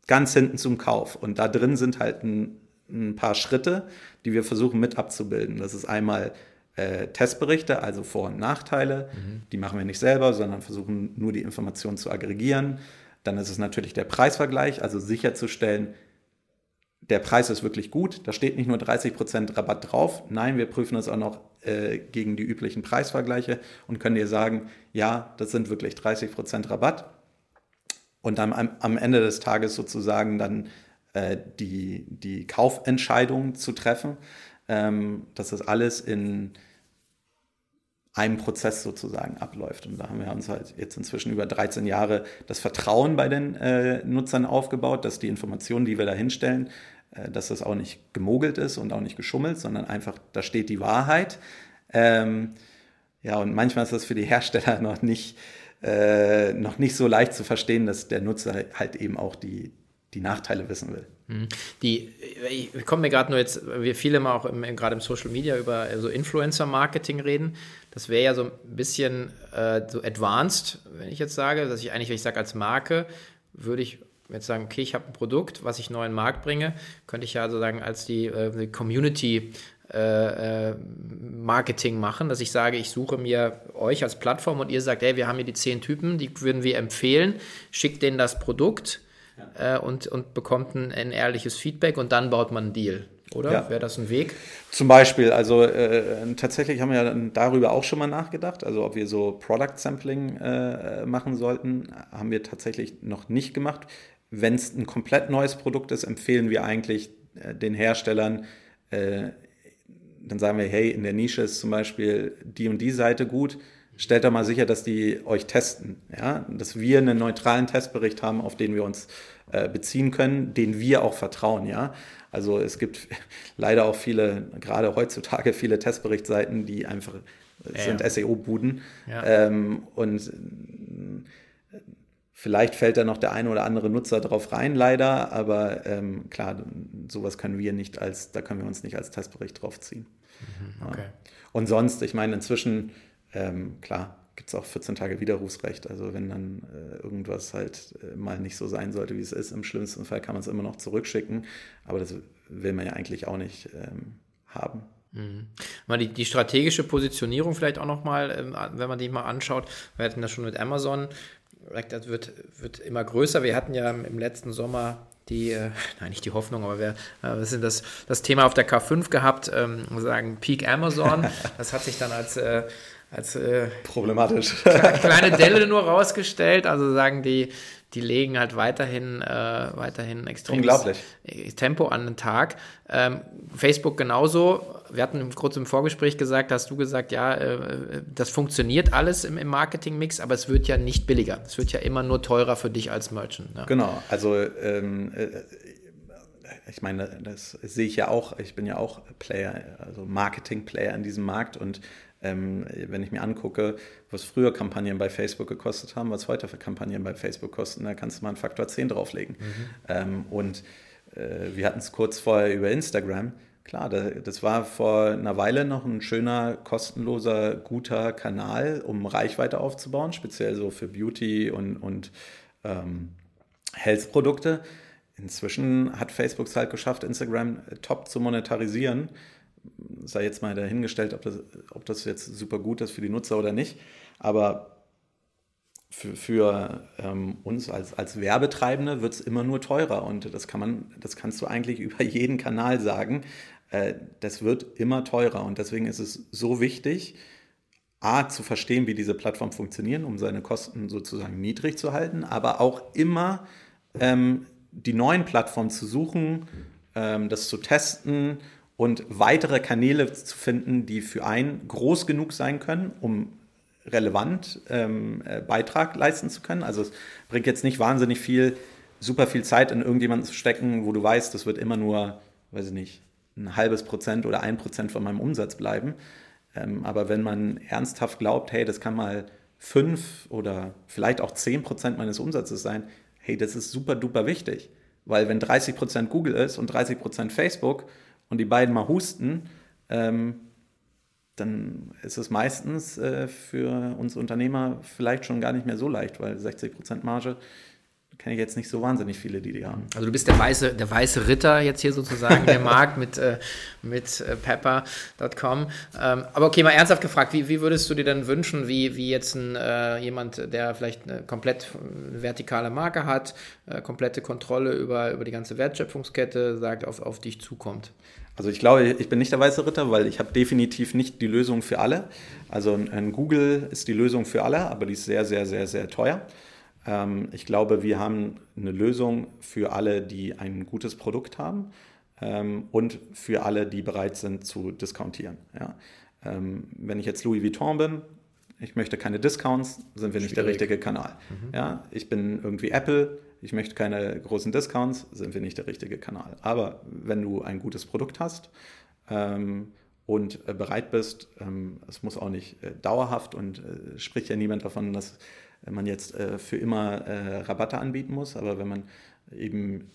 ganz hinten zum Kauf. Und da drin sind halt ein, ein paar Schritte, die wir versuchen mit abzubilden. Das ist einmal äh, Testberichte, also Vor- und Nachteile. Mhm. Die machen wir nicht selber, sondern versuchen nur die Informationen zu aggregieren. Dann ist es natürlich der Preisvergleich, also sicherzustellen, der Preis ist wirklich gut. Da steht nicht nur 30% Rabatt drauf. Nein, wir prüfen das auch noch äh, gegen die üblichen Preisvergleiche und können dir sagen, ja, das sind wirklich 30% Rabatt. Und dann am, am, Ende des Tages sozusagen dann äh, die, die Kaufentscheidung zu treffen. Ähm, dass das alles in einem Prozess sozusagen abläuft. Und da haben wir uns halt jetzt inzwischen über 13 Jahre das Vertrauen bei den äh, Nutzern aufgebaut, dass die Informationen, die wir da hinstellen, äh, dass das auch nicht gemogelt ist und auch nicht geschummelt, sondern einfach, da steht die Wahrheit. Ähm, ja, und manchmal ist das für die Hersteller noch nicht, äh, noch nicht so leicht zu verstehen, dass der Nutzer halt eben auch die, die Nachteile wissen will. Mhm. Die, ich komme mir gerade nur jetzt, wir viele mal auch gerade im Social Media über so Influencer-Marketing reden. Das wäre ja so ein bisschen äh, so advanced, wenn ich jetzt sage, dass ich eigentlich, wenn ich sage als Marke, würde ich jetzt sagen, okay, ich habe ein Produkt, was ich neu in den Markt bringe, könnte ich ja sozusagen als die, äh, die Community äh, äh, Marketing machen, dass ich sage, ich suche mir euch als Plattform und ihr sagt, hey, wir haben hier die zehn Typen, die würden wir empfehlen, schickt denen das Produkt ja. äh, und, und bekommt ein, ein, ehrliches Feedback und dann baut man einen Deal. Oder ja. wäre das ein Weg? Zum Beispiel, also äh, tatsächlich haben wir ja darüber auch schon mal nachgedacht, also ob wir so Product Sampling äh, machen sollten, haben wir tatsächlich noch nicht gemacht. Wenn es ein komplett neues Produkt ist, empfehlen wir eigentlich äh, den Herstellern, dann sagen wir, hey, in der Nische ist zum Beispiel die und die Seite gut, stellt da mal sicher, dass die euch testen, ja, dass wir einen neutralen Testbericht haben, auf den wir uns äh, beziehen können, den wir auch vertrauen, ja. Also es gibt leider auch viele, gerade heutzutage viele Testberichtsseiten, die einfach ja, sind ja. SEO-Buden ja. ähm, und Vielleicht fällt da noch der eine oder andere Nutzer drauf rein, leider, aber ähm, klar, sowas können wir nicht als, da können wir uns nicht als Testbericht draufziehen. Mhm, okay. Und sonst, ich meine, inzwischen, ähm, klar, gibt es auch 14 Tage Widerrufsrecht. Also wenn dann äh, irgendwas halt äh, mal nicht so sein sollte, wie es ist, im schlimmsten Fall kann man es immer noch zurückschicken. Aber das will man ja eigentlich auch nicht ähm, haben. Mhm. Mal die, die, strategische Positionierung vielleicht auch nochmal, ähm, wenn man die mal anschaut. Wir hatten das schon mit Amazon das wird, wird immer größer. Wir hatten ja im letzten Sommer die, äh, nein, nicht die Hoffnung, aber wir, äh, sind das, das Thema auf der K5 gehabt, ähm, sagen Peak Amazon. Das hat sich dann als, äh, als äh, problematisch kleine Delle nur rausgestellt. Also sagen die, die legen halt weiterhin, äh, weiterhin extrem Tempo an den Tag. Ähm, Facebook genauso. Wir hatten kurz im Vorgespräch gesagt, hast du gesagt, ja, äh, das funktioniert alles im, im Marketing-Mix, aber es wird ja nicht billiger. Es wird ja immer nur teurer für dich als Merchant. Ne? Genau, also ähm, äh, ich meine, das sehe ich ja auch, ich bin ja auch Player, also Marketing-Player in diesem Markt und ähm, wenn ich mir angucke, was früher Kampagnen bei Facebook gekostet haben, was heute für Kampagnen bei Facebook kosten, da kannst du mal einen Faktor 10 drauflegen. Mhm. Ähm, und äh, wir hatten es kurz vorher über Instagram. Klar, das war vor einer Weile noch ein schöner, kostenloser, guter Kanal, um Reichweite aufzubauen, speziell so für Beauty und, und ähm, Health-Produkte. Inzwischen hat Facebook es halt geschafft, Instagram top zu monetarisieren sei jetzt mal dahingestellt, ob das, ob das jetzt super gut ist für die Nutzer oder nicht. Aber für, für ähm, uns als, als Werbetreibende wird es immer nur teurer. Und das kann man, das kannst du eigentlich über jeden Kanal sagen. Äh, das wird immer teurer. Und deswegen ist es so wichtig, A, zu verstehen, wie diese Plattformen funktionieren, um seine Kosten sozusagen niedrig zu halten, aber auch immer ähm, die neuen Plattformen zu suchen, ähm, das zu testen und weitere Kanäle zu finden, die für einen groß genug sein können, um relevant ähm, äh, Beitrag leisten zu können. Also es bringt jetzt nicht wahnsinnig viel, super viel Zeit in irgendjemanden zu stecken, wo du weißt, das wird immer nur, weiß ich nicht, ein halbes Prozent oder ein Prozent von meinem Umsatz bleiben. Ähm, aber wenn man ernsthaft glaubt, hey, das kann mal fünf oder vielleicht auch zehn Prozent meines Umsatzes sein, hey, das ist super duper wichtig. Weil wenn 30 Prozent Google ist und 30 Prozent Facebook, und die beiden mal husten, ähm, dann ist es meistens äh, für uns Unternehmer vielleicht schon gar nicht mehr so leicht, weil 60% Marge kenne ich jetzt nicht so wahnsinnig viele, die die haben. Also du bist der weiße, der weiße Ritter jetzt hier sozusagen, der Markt mit, äh, mit äh, pepper.com. Ähm, aber okay, mal ernsthaft gefragt, wie, wie würdest du dir denn wünschen, wie, wie jetzt ein, äh, jemand, der vielleicht eine komplett vertikale Marke hat, äh, komplette Kontrolle über, über die ganze Wertschöpfungskette, sagt, auf, auf dich zukommt? Also ich glaube, ich bin nicht der weiße Ritter, weil ich habe definitiv nicht die Lösung für alle. Also ein Google ist die Lösung für alle, aber die ist sehr, sehr, sehr, sehr teuer. Ähm, ich glaube, wir haben eine Lösung für alle, die ein gutes Produkt haben ähm, und für alle, die bereit sind zu discountieren. Ja. Ähm, wenn ich jetzt Louis Vuitton bin, ich möchte keine Discounts, sind wir nicht Schwierig. der richtige Kanal. Mhm. Ja, ich bin irgendwie Apple, ich möchte keine großen Discounts, sind wir nicht der richtige Kanal. Aber wenn du ein gutes Produkt hast und äh, bereit bist, es muss auch nicht äh, dauerhaft und äh, spricht ja niemand davon, dass man jetzt äh, für immer äh, Rabatte anbieten muss, aber wenn man eben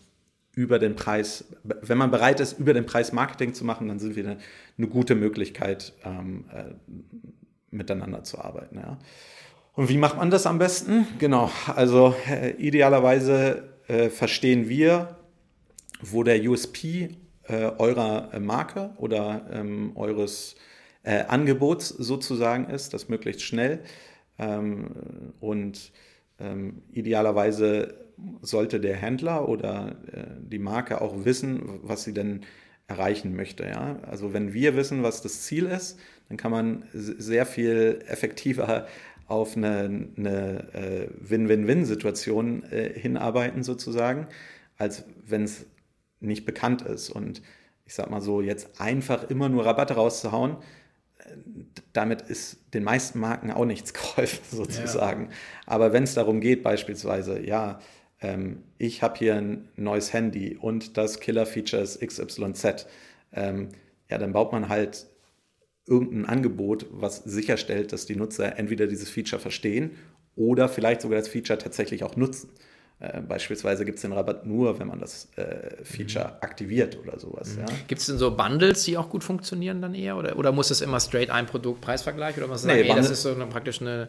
über den Preis, wenn man bereit ist, über den Preis Marketing zu machen, dann sind wir eine, gute Möglichkeit, ähm, äh, miteinander zu arbeiten. Ja. Und wie macht man das am besten? Genau, also äh, idealerweise äh, verstehen wir, wo der USP äh, eurer Marke oder ähm, eures Angebots sozusagen ist, das möglichst schnell. Ähm, und ähm, idealerweise sollte der Händler oder äh, die Marke auch wissen, was sie denn erreichen möchte. Ja? Also wenn wir wissen, was das Ziel ist, dann kann man sehr viel effektiver auf eine, eine äh, Win-Win-Win-Situation äh, hinarbeiten sozusagen, als wenn es nicht bekannt ist. Und ich sag mal so, jetzt einfach immer nur Rabatte rauszuhauen, damit ist den meisten Marken auch nichts geholfen, sozusagen. Ja. Aber wenn es darum geht, beispielsweise, ja, ähm, ich habe hier ein neues Handy und das Killer-Feature ist XYZ, ähm, ja, dann baut man halt irgendein Angebot, was sicherstellt, dass die Nutzer entweder dieses Feature verstehen oder vielleicht sogar das Feature tatsächlich auch nutzen. Äh, beispielsweise gibt es den Rabatt nur, wenn man das äh, Feature mhm. aktiviert oder sowas. Mhm. Ja. Gibt es denn so Bundles, die auch gut funktionieren dann eher? Oder, oder muss es immer straight ein Produkt-Preisvergleich? Oder was nee, sagen, ey, das ist so eine, praktisch eine,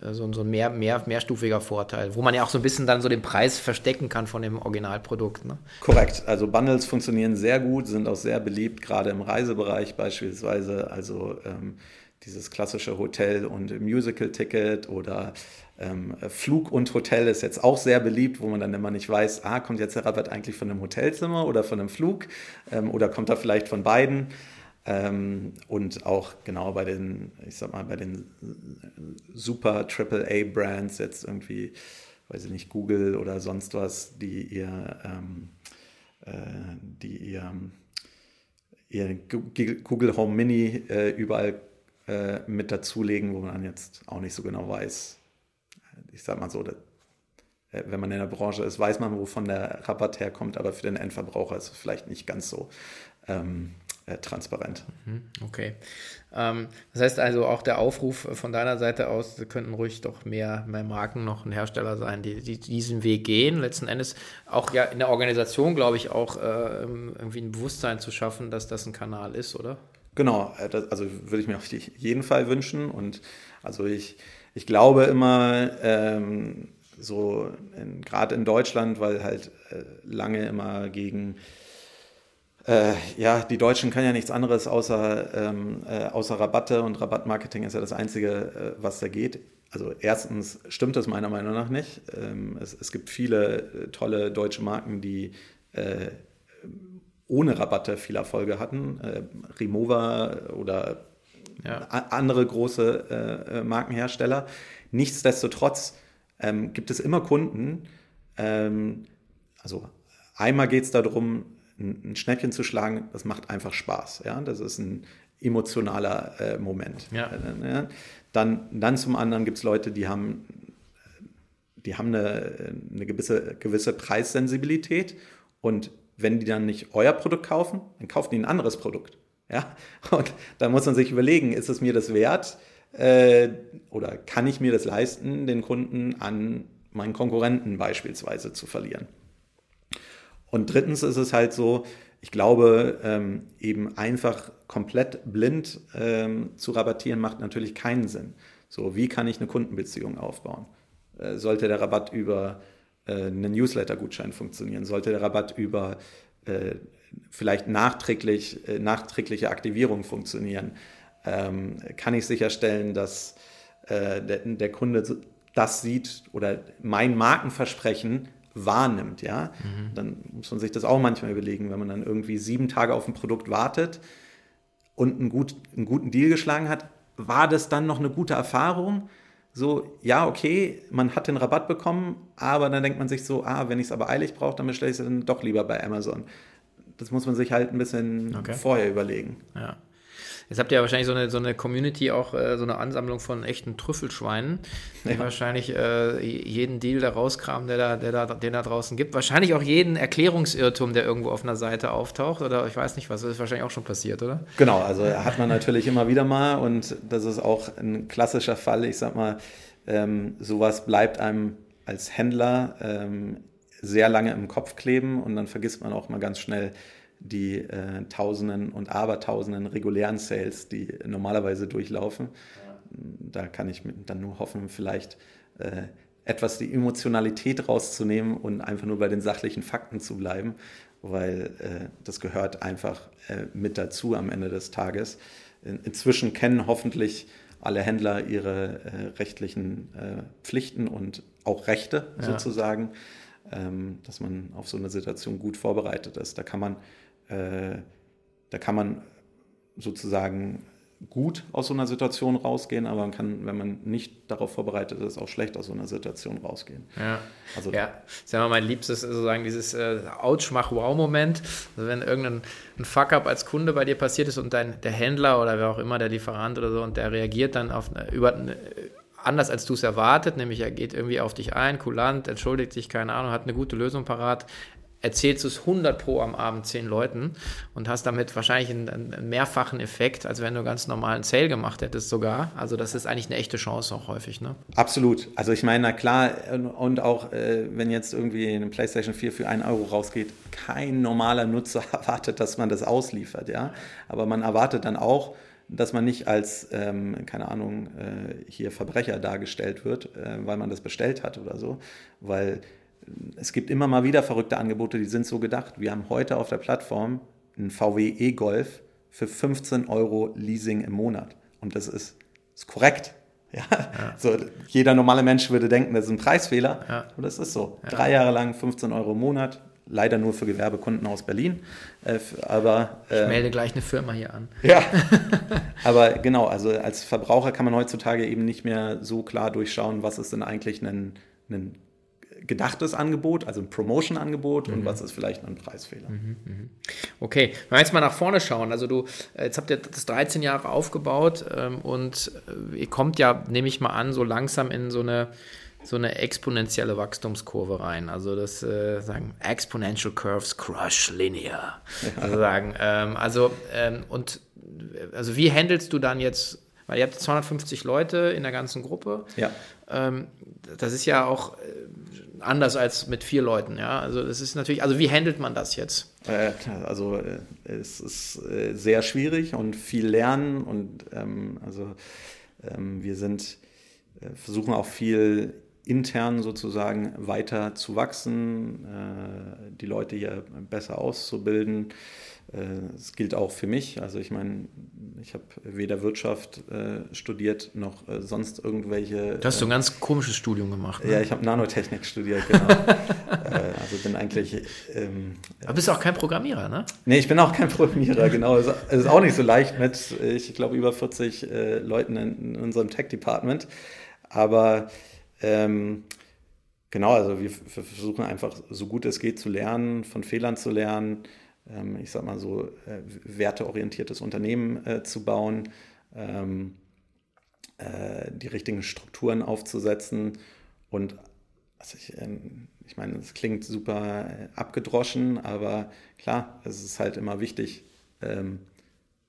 äh, so, so ein mehr, mehr, mehrstufiger Vorteil, wo man ja auch so ein bisschen dann so den Preis verstecken kann von dem Originalprodukt. Ne? Korrekt. Also Bundles funktionieren sehr gut, sind auch sehr beliebt, gerade im Reisebereich beispielsweise. Also ähm, dieses klassische Hotel- und Musical-Ticket oder ähm, Flug und Hotel ist jetzt auch sehr beliebt, wo man dann immer nicht weiß, ah, kommt jetzt der Rabatt eigentlich von einem Hotelzimmer oder von einem Flug ähm, oder kommt er vielleicht von beiden? Ähm, und auch genau bei den, ich sag mal, bei den super AAA-Brands jetzt irgendwie, weiß ich nicht, Google oder sonst was, die ihr, äh, die ihr, ihr Google Home Mini äh, überall äh, mit dazulegen, wo man jetzt auch nicht so genau weiß, ich sag mal so, äh, wenn man in der Branche ist, weiß man, wovon der Rabatt herkommt, aber für den Endverbraucher ist es vielleicht nicht ganz so ähm, äh, transparent. Mhm, okay. Ähm, das heißt also auch der Aufruf von deiner Seite aus, könnten ruhig doch mehr, mehr Marken noch ein Hersteller sein, die, die diesen Weg gehen. Letzten Endes auch ja in der Organisation, glaube ich, auch äh, irgendwie ein Bewusstsein zu schaffen, dass das ein Kanal ist, oder? Genau, das, also würde ich mir auf jeden Fall wünschen und also ich ich glaube immer, ähm, so gerade in Deutschland, weil halt äh, lange immer gegen äh, ja, die Deutschen können ja nichts anderes außer, ähm, äh, außer Rabatte und Rabattmarketing ist ja das Einzige, äh, was da geht. Also erstens stimmt das meiner Meinung nach nicht. Ähm, es, es, gibt viele äh, tolle deutsche Marken, die äh, ohne Rabatte viel Erfolge hatten. Remova oder ja. andere große äh, äh, Markenhersteller. Nichtsdestotrotz ähm, gibt es immer Kunden, ähm, also einmal geht es darum, ein, Schnäppchen zu schlagen, das macht einfach Spaß. Ja? Das ist ein emotionaler äh, Moment. Ja. Äh, dann, dann zum anderen gibt es Leute, die haben, die haben eine, eine gewisse, gewisse Preissensibilität und wenn die dann nicht euer Produkt kaufen, dann kaufen die ein anderes Produkt. Ja? Und da muss man sich überlegen, ist es mir das wert äh, oder kann ich mir das leisten, den Kunden an meinen Konkurrenten beispielsweise zu verlieren? Und drittens ist es halt so, ich glaube, ähm, eben einfach komplett blind ähm, zu rabattieren macht natürlich keinen Sinn. So, wie kann ich eine Kundenbeziehung aufbauen? Äh, sollte der Rabatt über äh, einen Newsletter-Gutschein funktionieren? Sollte der Rabatt über äh, vielleicht nachträglich, äh, nachträgliche Aktivierung funktionieren? Ähm, kann ich sicherstellen, dass äh, der, der, Kunde das sieht oder mein Markenversprechen wahrnimmt, ja? Mhm. Dann muss man sich das auch manchmal überlegen, wenn man dann irgendwie sieben Tage auf ein Produkt wartet und einen, gut, einen guten Deal geschlagen hat, war das dann noch eine gute Erfahrung? So, ja, okay, man hat den Rabatt bekommen, aber dann denkt man sich so, ah, wenn ich es aber eilig brauche, dann bestelle ich es dann doch lieber bei Amazon das muss man sich halt ein bisschen okay. vorher überlegen. Ja. Jetzt habt ihr ja wahrscheinlich so eine, so eine Community, auch äh, so eine Ansammlung von echten Trüffelschweinen, die ja. wahrscheinlich äh, jeden Deal da rauskramen, der da, der da, den da draußen gibt. Wahrscheinlich auch jeden Erklärungsirrtum, der irgendwo auf einer Seite auftaucht. Oder ich weiß nicht was, das ist wahrscheinlich auch schon passiert, oder? Genau, also hat man natürlich immer wieder mal und das ist auch ein klassischer Fall. Ich sag mal, ähm, sowas bleibt einem als Händler ähm, sehr lange im Kopf kleben und dann vergisst man auch mal ganz schnell die äh, Tausenden und Abertausenden regulären Sales, die normalerweise durchlaufen. Ja. Da kann ich dann nur hoffen, vielleicht äh, etwas die Emotionalität rauszunehmen und einfach nur bei den sachlichen Fakten zu bleiben, weil äh, das gehört einfach äh, mit dazu am Ende des Tages. In, inzwischen kennen hoffentlich alle Händler ihre äh, rechtlichen äh, Pflichten und auch Rechte ja. sozusagen dass man auf so eine Situation gut vorbereitet ist. Da kann man, äh, da kann man sozusagen gut aus so einer Situation rausgehen, aber man kann, wenn man nicht darauf vorbereitet ist, auch schlecht aus so einer Situation rausgehen. Ja, also, ja. das ist ja mein liebstes, sozusagen dieses äh, Ouch-Mach-Wow-Moment. Also wenn irgendein Fuck-up als Kunde bei dir passiert ist und dein, der Händler oder wer auch immer, der Lieferant oder so, und der reagiert dann auf eine, über eine, anders als du es erwartet, nämlich er geht irgendwie auf dich ein, kulant, entschuldigt sich, keine Ahnung, hat eine gute Lösung parat, erzählst du es 100 pro am Abend zehn Leuten und hast damit wahrscheinlich einen, einen, mehrfachen Effekt, als wenn du ganz normalen Sale gemacht hättest sogar. Also das ist eigentlich eine echte Chance auch häufig, ne? Absolut. Also ich meine, na klar, und auch äh, wenn jetzt irgendwie eine PlayStation 4 für einen Euro rausgeht, kein normaler Nutzer erwartet, dass man das ausliefert, ja. Aber man erwartet dann auch, dass man nicht als, ähm, keine Ahnung, äh, hier Verbrecher dargestellt wird, äh, weil man das bestellt hat oder so, weil es gibt immer mal wieder verrückte Angebote, die sind so gedacht. Wir haben heute auf der Plattform einen VW E-Golf für 15 Euro Leasing im Monat. Und das ist, ist korrekt. Ja? ja? So, jeder normale Mensch würde denken, das ist ein Preisfehler. Ja. Aber das ist so. Ja. Drei Jahre lang 15 Euro im Monat. Leider nur für Gewerbekunden aus Berlin. Äh, aber, äh, ich melde gleich eine Firma hier an. Ja. aber genau, also als Verbraucher kann man heutzutage eben nicht mehr so klar durchschauen, was ist denn eigentlich ein, ein gedachtes Angebot, also ein Promotion-Angebot mhm. und was ist vielleicht ein Preisfehler. Mhm, mhm. Okay, wenn wir jetzt mal nach vorne schauen, also du, äh, jetzt habt ihr das 13 Jahre aufgebaut ähm, und äh, ihr kommt ja, nehme ich mal an, so langsam in so eine so eine exponentielle Wachstumskurve rein. Also das äh, sagen Exponential Curves Crush Linear. Ja. Also sagen, ähm, also ähm, und also wie handelst du dann jetzt weil ihr habt 250 Leute in der ganzen Gruppe. Ja. Ähm, das ist ja auch äh, anders als mit vier Leuten, ja. Also das ist natürlich, also wie handelt man das jetzt? Äh, also äh, es ist äh, sehr schwierig und viel lernen und ähm, also ähm, wir sind, äh, versuchen auch viel intern sozusagen weiter zu wachsen, äh, die Leute hier besser auszubilden. Es gilt auch für mich. Also ich meine, ich habe weder Wirtschaft äh, studiert noch äh, sonst irgendwelche. Du hast so ein ganz komisches Studium gemacht. Ne? Ja, ich habe Nanotechnik studiert, genau. äh, also bin eigentlich. Ähm, Aber bist du auch kein Programmierer, ne? Nee, ich bin auch kein Programmierer, genau. Es ist auch nicht so leicht mit, ich glaube, über 40 äh, Leuten in, in unserem Tech-Department. Aber ähm, genau, also wir versuchen einfach so gut es geht zu lernen, von Fehlern zu lernen ähm, ich sag mal so, äh, werteorientiertes Unternehmen äh, zu bauen, ähm, äh, die richtigen Strukturen aufzusetzen. Und also ich, ähm, ich meine, es klingt super abgedroschen, aber klar, es ist halt immer wichtig,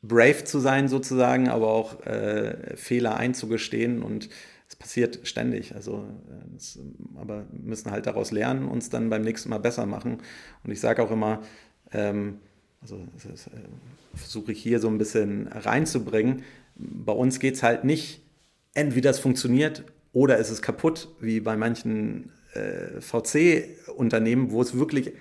brave zu sein sozusagen, aber auch Fehler einzugestehen und es passiert ständig. Also, es, aber wir müssen halt daraus lernen, uns dann beim nächsten Mal besser machen. Und ich sage auch immer, ähm, also das, äh, versuche ich hier so ein bisschen reinzubringen. Bei uns geht es halt nicht, entweder es funktioniert oder es ist kaputt, wie bei manchen äh, VC-Unternehmen, wo es wirklich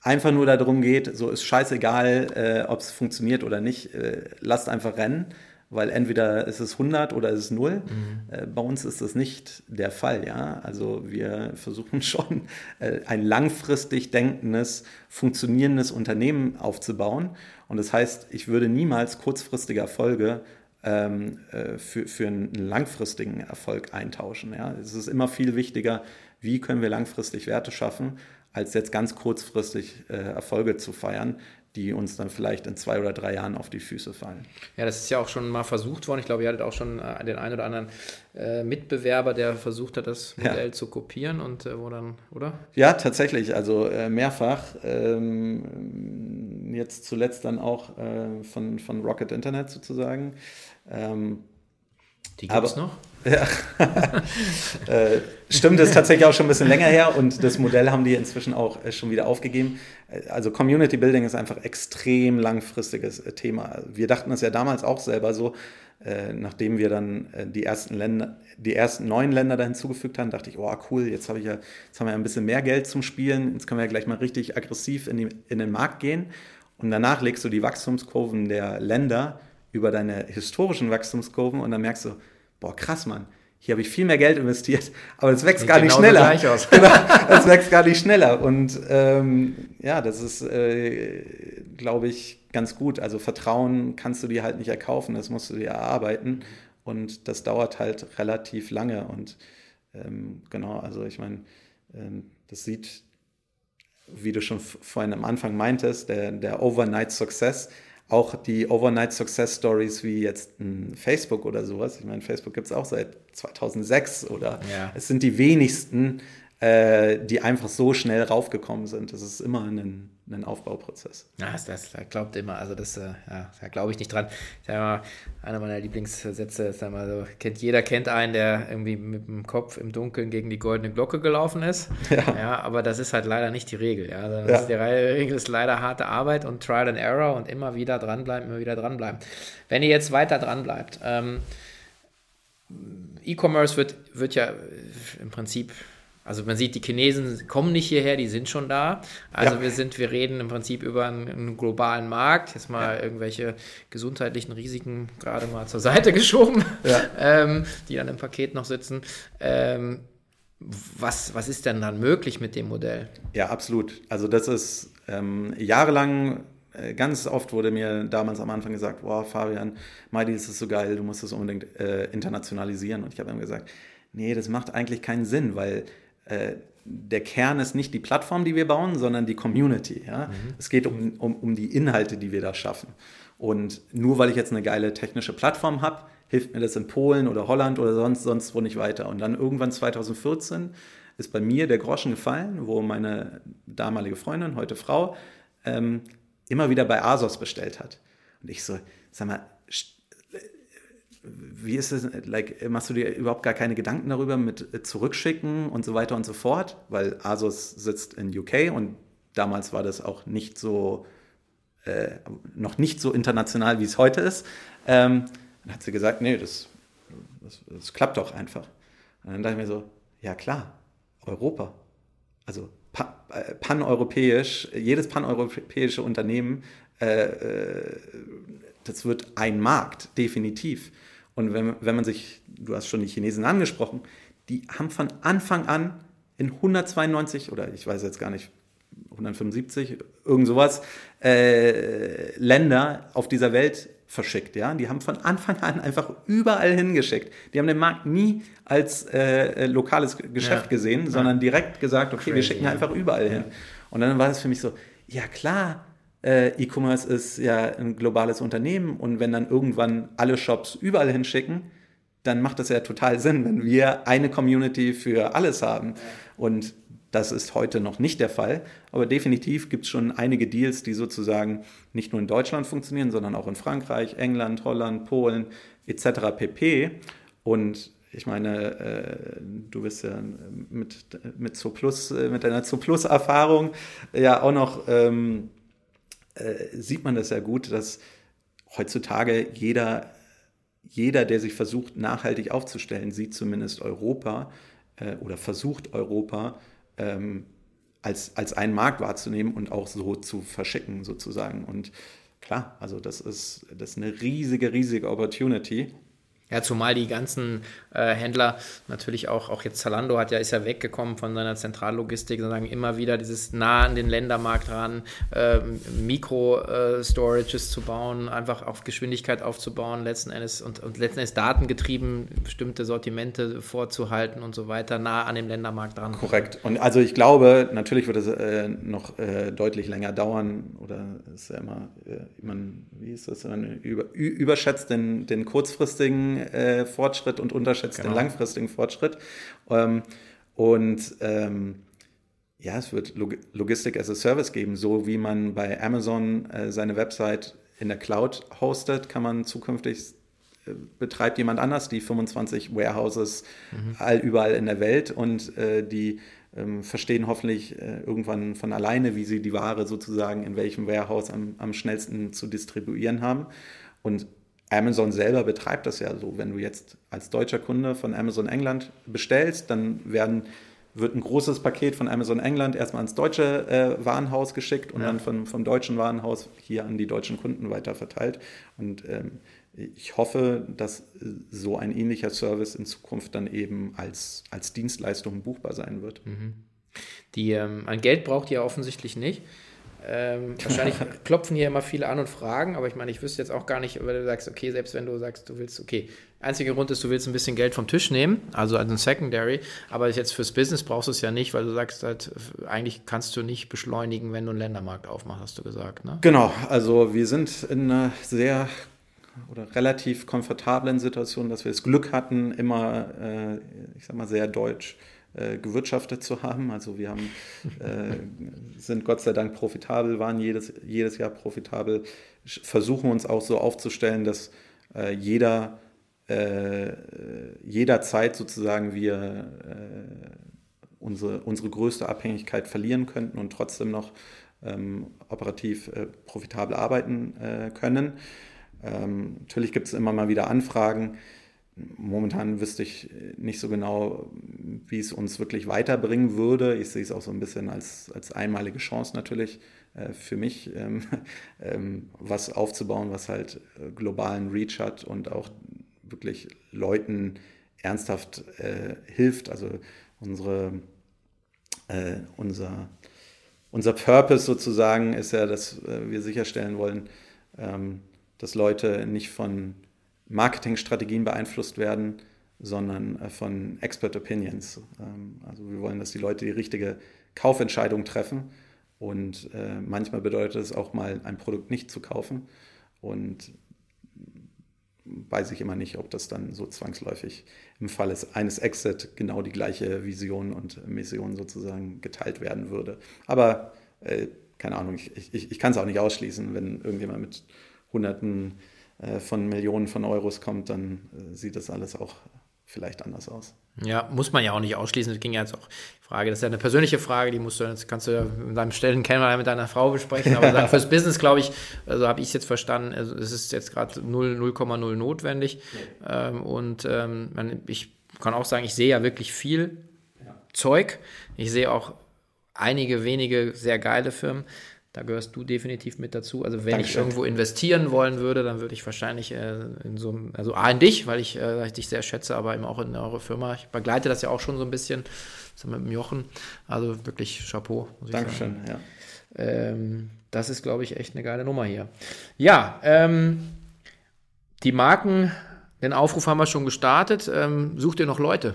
einfach nur darum geht, so ist scheißegal, äh, ob es funktioniert oder nicht, äh, lasst einfach rennen weil entweder ist es 100 oder ist es 0. Mhm. Äh, bei uns ist das nicht der Fall. Ja? Also wir versuchen schon äh, ein langfristig denkendes, funktionierendes Unternehmen aufzubauen. Und das heißt, ich würde niemals kurzfristige Erfolge ähm, äh, für, für einen langfristigen Erfolg eintauschen. Ja? Es ist immer viel wichtiger, wie können wir langfristig Werte schaffen, als jetzt ganz kurzfristig äh, Erfolge zu feiern, die uns dann vielleicht in zwei oder drei Jahren auf die Füße fallen. Ja, das ist ja auch schon mal versucht worden. Ich glaube, ihr hattet auch schon äh, den einen oder anderen äh, Mitbewerber, der versucht hat, das Modell ja. zu kopieren und äh, wo dann, oder? Ja, tatsächlich, also äh, mehrfach. Ähm, jetzt zuletzt dann auch äh, von, von Rocket Internet sozusagen. Ähm, die gibt es noch? Ja. äh, stimmt, das ist tatsächlich auch schon ein bisschen länger her und das Modell haben die inzwischen auch äh, schon wieder aufgegeben. Äh, also Community Building ist einfach extrem langfristiges Thema. Wir dachten das ja damals auch selber so, nachdem wir dann die ersten Länder, die ersten neuen Länder da hinzugefügt haben, dachte ich, oh cool, jetzt habe ich ja, jetzt haben wir ja ein bisschen mehr Geld zum Spielen, jetzt können wir ja gleich mal richtig aggressiv in, die, in den Markt gehen. Und danach legst du die Wachstumskurven der Länder über deine historischen Wachstumskurven und dann merkst du, boah, krass, Mann, hier habe ich viel mehr Geld investiert, aber es wächst Sieht gar nicht schneller. Gleich aus. genau, es wächst gar nicht schneller. Und ähm, ja, das ist, äh, glaube ich, ganz gut. Also Vertrauen kannst du dir halt nicht erkaufen, das musst du dir erarbeiten. Und das dauert halt relativ lange. Und ähm, genau, also ich meine, ähm, das sieht, wie du schon vorhin am Anfang meintest, der, der Overnight Success, auch die Overnight Success Stories wie jetzt ein Facebook oder sowas. Ich meine, Facebook gibt es auch seit 2006 oder ja. es sind die wenigsten, äh, die einfach so schnell raufgekommen sind. Das ist immer ein, ein Aufbauprozess. Ja, das, das glaubt immer, also das, äh, ja, da glaube ich nicht dran. Ich mal, einer meiner Lieblingssätze ist einmal so, kennt, jeder kennt einen, der irgendwie mit dem Kopf im Dunkeln gegen die goldene Glocke gelaufen ist. Ja, ja aber das ist halt leider nicht die Regel. Ja. Also ja. die Regel ist leider harte Arbeit und Trial and Error und immer wieder dranbleiben, immer wieder dranbleiben. Wenn ihr jetzt weiter dranbleibt, ähm, E-Commerce wird, wird ja im Prinzip also man sieht, die Chinesen kommen nicht hierher, die sind schon da. Also ja. wir sind, wir reden im Prinzip über einen, einen globalen Markt. Jetzt mal ja. irgendwelche gesundheitlichen Risiken gerade mal zur Seite geschoben, ja. ähm, die dann im Paket noch sitzen. Ähm, was, was ist denn dann möglich mit dem Modell? Ja, absolut. Also das ist ähm, jahrelang äh, ganz oft wurde mir damals am Anfang gesagt, boah, Fabian, Mighty, das ist so geil, du musst das unbedingt äh, internationalisieren. Und ich habe ihm gesagt, nee, das macht eigentlich keinen Sinn, weil äh, der Kern ist nicht die Plattform, die wir bauen, sondern die Community. Ja? Mhm. Es geht um, um, um die Inhalte, die wir da schaffen. Und nur weil ich jetzt eine geile technische Plattform habe, hilft mir das in Polen oder Holland oder sonst, sonst wo nicht weiter. Und dann irgendwann 2014 ist bei mir der Groschen gefallen, wo meine damalige Freundin, heute Frau, ähm, immer wieder bei Asos bestellt hat. Und ich so, sag mal, wie ist es, like, machst du dir überhaupt gar keine Gedanken darüber mit äh, zurückschicken und so weiter und so fort? Weil Asus sitzt in UK und damals war das auch nicht so, äh, noch nicht so international, wie es heute ist. Ähm, dann hat sie gesagt, nee, das, das, das klappt doch einfach. Und dann dachte ich mir so, ja klar, Europa. Also äh, paneuropäisch, jedes paneuropäische Unternehmen, äh, äh, das wird ein Markt, definitiv. Und wenn, wenn man sich, du hast schon die Chinesen angesprochen, die haben von Anfang an in 192 oder ich weiß jetzt gar nicht, 175, irgend sowas, äh, Länder auf dieser Welt verschickt. Ja? Die haben von Anfang an einfach überall hingeschickt. Die haben den Markt nie als äh, lokales Geschäft ja. gesehen, ja. sondern direkt gesagt, okay, Crazy, wir schicken ja. einfach überall hin. Und dann war das für mich so, ja klar, äh, E-Commerce ist ja ein globales Unternehmen und wenn dann irgendwann alle Shops überall hinschicken, dann macht das ja total Sinn, wenn wir eine Community für alles haben. Und das ist heute noch nicht der Fall, aber definitiv gibt es schon einige Deals, die sozusagen nicht nur in Deutschland funktionieren, sondern auch in Frankreich, England, Holland, Polen etc. pp. Und ich meine, äh, du bist ja mit, mit, Zooplus, äh, mit deiner Zooplus-Erfahrung ja auch noch ähm, äh, sieht man das ja gut, dass heutzutage jeder, jeder, der sich versucht, nachhaltig aufzustellen, sieht zumindest Europa äh, oder versucht Europa ähm, als, als einen Markt wahrzunehmen und auch so zu verschicken sozusagen. Und klar, also das ist, das ist eine riesige, riesige Opportunity. Ja, zumal die ganzen äh, Händler natürlich auch, auch jetzt Zalando hat ja, ist ja weggekommen von seiner Zentrallogistik, sondern immer wieder dieses nah an den Ländermarkt ran, äh, Mikro-Storages äh, zu bauen, einfach auf Geschwindigkeit aufzubauen, letzten Endes und, und letzten Endes datengetrieben bestimmte Sortimente vorzuhalten und so weiter, nah an dem Ländermarkt dran. Korrekt. Und also ich glaube, natürlich wird es äh, noch äh, deutlich länger dauern oder ist ja immer, äh, man, wie ist das, man über, überschätzt den, den kurzfristigen äh, Fortschritt und unterschätzt genau. den langfristigen Fortschritt. Ähm, und ähm, ja, es wird Log Logistik as a Service geben, so wie man bei Amazon äh, seine Website in der Cloud hostet, kann man zukünftig äh, betreibt jemand anders die 25 Warehouses mhm. all überall in der Welt und äh, die ähm, verstehen hoffentlich äh, irgendwann von alleine, wie sie die Ware sozusagen in welchem Warehouse am, am schnellsten zu distribuieren haben. Und Amazon selber betreibt das ja so. Wenn du jetzt als deutscher Kunde von Amazon England bestellst, dann werden, wird ein großes Paket von Amazon England erstmal ans deutsche äh, Warenhaus geschickt und ja. dann von, vom deutschen Warenhaus hier an die deutschen Kunden weiterverteilt. Und ähm, ich hoffe, dass so ein ähnlicher Service in Zukunft dann eben als, als Dienstleistung buchbar sein wird. Mhm. Die, ähm, an Geld braucht ihr offensichtlich nicht. Ähm, wahrscheinlich klopfen hier immer viele an und fragen, aber ich meine, ich wüsste jetzt auch gar nicht, weil du sagst, okay, selbst wenn du sagst, du willst, okay, einziger Grund ist, du willst ein bisschen Geld vom Tisch nehmen, also als ein Secondary, aber jetzt fürs Business brauchst du es ja nicht, weil du sagst halt, eigentlich kannst du nicht beschleunigen, wenn du einen Ländermarkt aufmachst, hast du gesagt, ne? Genau, also wir sind in einer sehr oder relativ komfortablen Situation, dass wir das Glück hatten, immer, äh, ich sag mal, sehr deutsch äh, gewirtschaftet zu haben. Also wir haben, äh, sind Gott sei Dank profitabel, waren jedes, jedes Jahr profitabel, versuchen uns auch so aufzustellen, dass äh, jeder äh, jederzeit sozusagen wir äh, unsere, unsere größte Abhängigkeit verlieren könnten und trotzdem noch ähm, operativ äh, profitabel arbeiten äh, können. Ähm, natürlich gibt es immer mal wieder Anfragen. Momentan wüsste ich nicht so genau, wie es uns wirklich weiterbringen würde. Ich sehe es auch so ein bisschen als, als einmalige Chance natürlich äh, für mich, ähm, ähm, was aufzubauen, was halt äh, globalen Reach hat und auch wirklich Leuten ernsthaft äh, hilft. Also unsere, äh, unser, unser Purpose sozusagen ist ja, dass äh, wir sicherstellen wollen, ähm, dass Leute nicht von Marketingstrategien beeinflusst werden, sondern äh, von Expert Opinions. Ähm, also wir wollen, dass die Leute die richtige Kaufentscheidung treffen. Und äh, manchmal bedeutet es auch mal, ein Produkt nicht zu kaufen. Und weiß ich immer nicht, ob das dann so zwangsläufig im Fall eines Exit genau die gleiche Vision und Mission sozusagen geteilt werden würde. Aber äh, keine Ahnung, ich, ich, ich kann es auch nicht ausschließen, wenn irgendjemand mit Hunderten von Millionen von Euros kommt, dann äh, sieht das alles auch vielleicht anders aus. Ja, muss man ja auch nicht ausschließen. Das ging ja jetzt auch Frage. Das ist ja eine persönliche Frage, die musst du jetzt kannst du ja in deinem Stellen kennen mit deiner Frau besprechen. Aber sagen, fürs Business, glaube ich, also habe ich es jetzt verstanden, also es ist jetzt gerade 0,0 notwendig. Ja. Ähm, und ähm, ich kann auch sagen, ich sehe ja wirklich viel ja. Zeug. Ich sehe auch einige wenige sehr geile Firmen. Da gehörst du definitiv mit dazu. Also wenn Dankeschön. ich irgendwo investieren wollen würde, dann würde ich wahrscheinlich äh, in so einem, also A in dich, weil ich, äh, ich dich sehr schätze, aber eben auch in eure Firma. Ich begleite das ja auch schon so ein bisschen so mit dem Jochen. Also wirklich Chapeau. Muss Dankeschön, ich sagen. ja. Ähm, das ist, glaube ich, echt eine geile Nummer hier. Ja, ähm, die Marken den Aufruf haben wir schon gestartet. Ähm, sucht ihr noch Leute?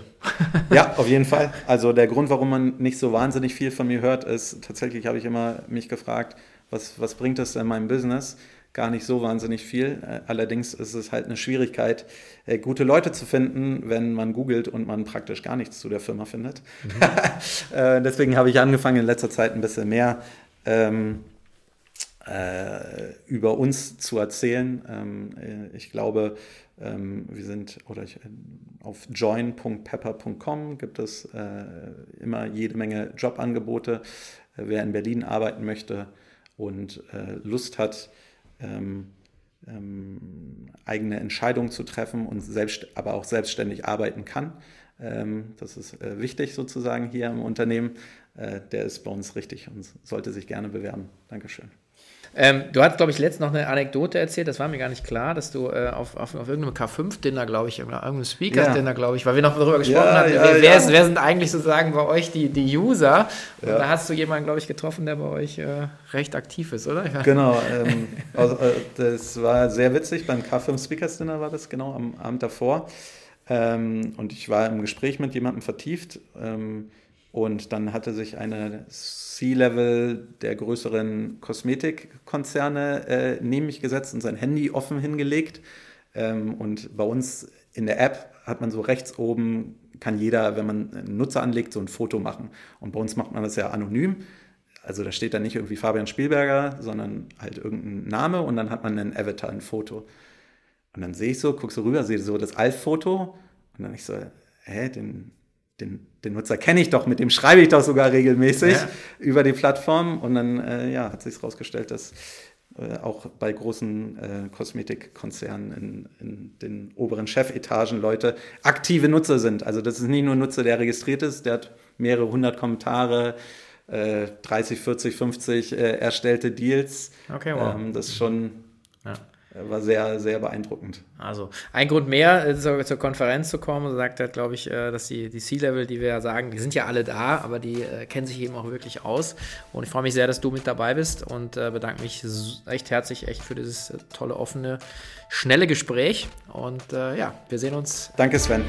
ja, auf jeden Fall. Also der Grund, warum man nicht so wahnsinnig viel von mir hört, ist tatsächlich, habe ich immer mich gefragt, was, was bringt das in meinem Business? Gar nicht so wahnsinnig viel. Äh, allerdings ist es halt eine Schwierigkeit, äh, gute Leute zu finden, wenn man googelt und man praktisch gar nichts zu der Firma findet. Mhm. Äh, deswegen habe ich angefangen, in letzter Zeit ein bisschen mehr ähm, äh, über uns zu erzählen. Ähm, äh, ich glaube, ähm, wir sind oder ich, äh, auf join.pepper.com gibt es äh, immer jede Menge Jobangebote. Äh, wer in Berlin arbeiten möchte und äh, Lust hat, ähm, ähm, eigene Entscheidungen zu treffen und selbst, aber auch selbstständig arbeiten kann. Ähm, das ist äh, wichtig sozusagen hier im Unternehmen. Äh, der ist bei uns richtig und sollte sich gerne bewerben. Dankeschön. Ähm, du hast, glaube ich, letztens noch eine Anekdote erzählt, das war mir gar nicht klar, dass du äh, auf, auf, auf irgendeinem K5-Dinner, glaube ich, irgendeinem Speakers-Dinner, ja. glaube ich, weil wir noch darüber gesprochen ja, hatten, ja, wer, wer, wer, sind eigentlich sozusagen bei euch die, die User? Und da hast du jemanden, glaube ich, getroffen, der bei euch äh, recht aktiv ist, oder? Genau, ähm, also, äh, das war sehr witzig, beim K5 Speakers-Dinner war das genau am Abend davor. Ähm, und ich war im Gespräch mit jemandem vertieft. Ähm, und dann hatte sich eine C-Level der größeren Kosmetikkonzerne äh, neben mich gesetzt und sein Handy offen hingelegt. Ähm, und bei uns in der App hat man so rechts oben, kann jeder, wenn man einen Nutzer anlegt, so ein Foto machen. Und bei uns macht man das ja anonym. Also da steht dann nicht irgendwie Fabian Spielberger, sondern halt irgendein Name und dann hat man einen Avatar, ein Foto. Und dann sehe ich so, gucke so rüber, sehe so das Alf-Foto und dann ich so, hä, den den, den Nutzer kenne ich doch, mit dem schreibe ich doch sogar regelmäßig ja. über die Plattform. Und dann äh, ja, hat sich herausgestellt, dass äh, auch bei großen äh, Kosmetikkonzernen in, in, den oberen Chefetagen Leute aktive Nutzer sind. Also das ist nicht nur ein Nutzer, der registriert ist, der hat mehrere hundert Kommentare, 30, 40, 50 erstellte Deals. Okay, wow. Ähm, das ist schon. War sehr, sehr beeindruckend. Also ein Grund mehr, äh, zur, zur Konferenz zu kommen, sagt er, glaube ich, äh, dass die, die C-Level, die wir ja sagen, die sind ja alle da, aber die äh, kennen sich eben auch wirklich aus. Und ich freue mich sehr, dass du mit dabei bist und bedanke mich echt herzlich echt für dieses tolle, offene, schnelle Gespräch. Und ja, wir sehen uns. Danke, Sven.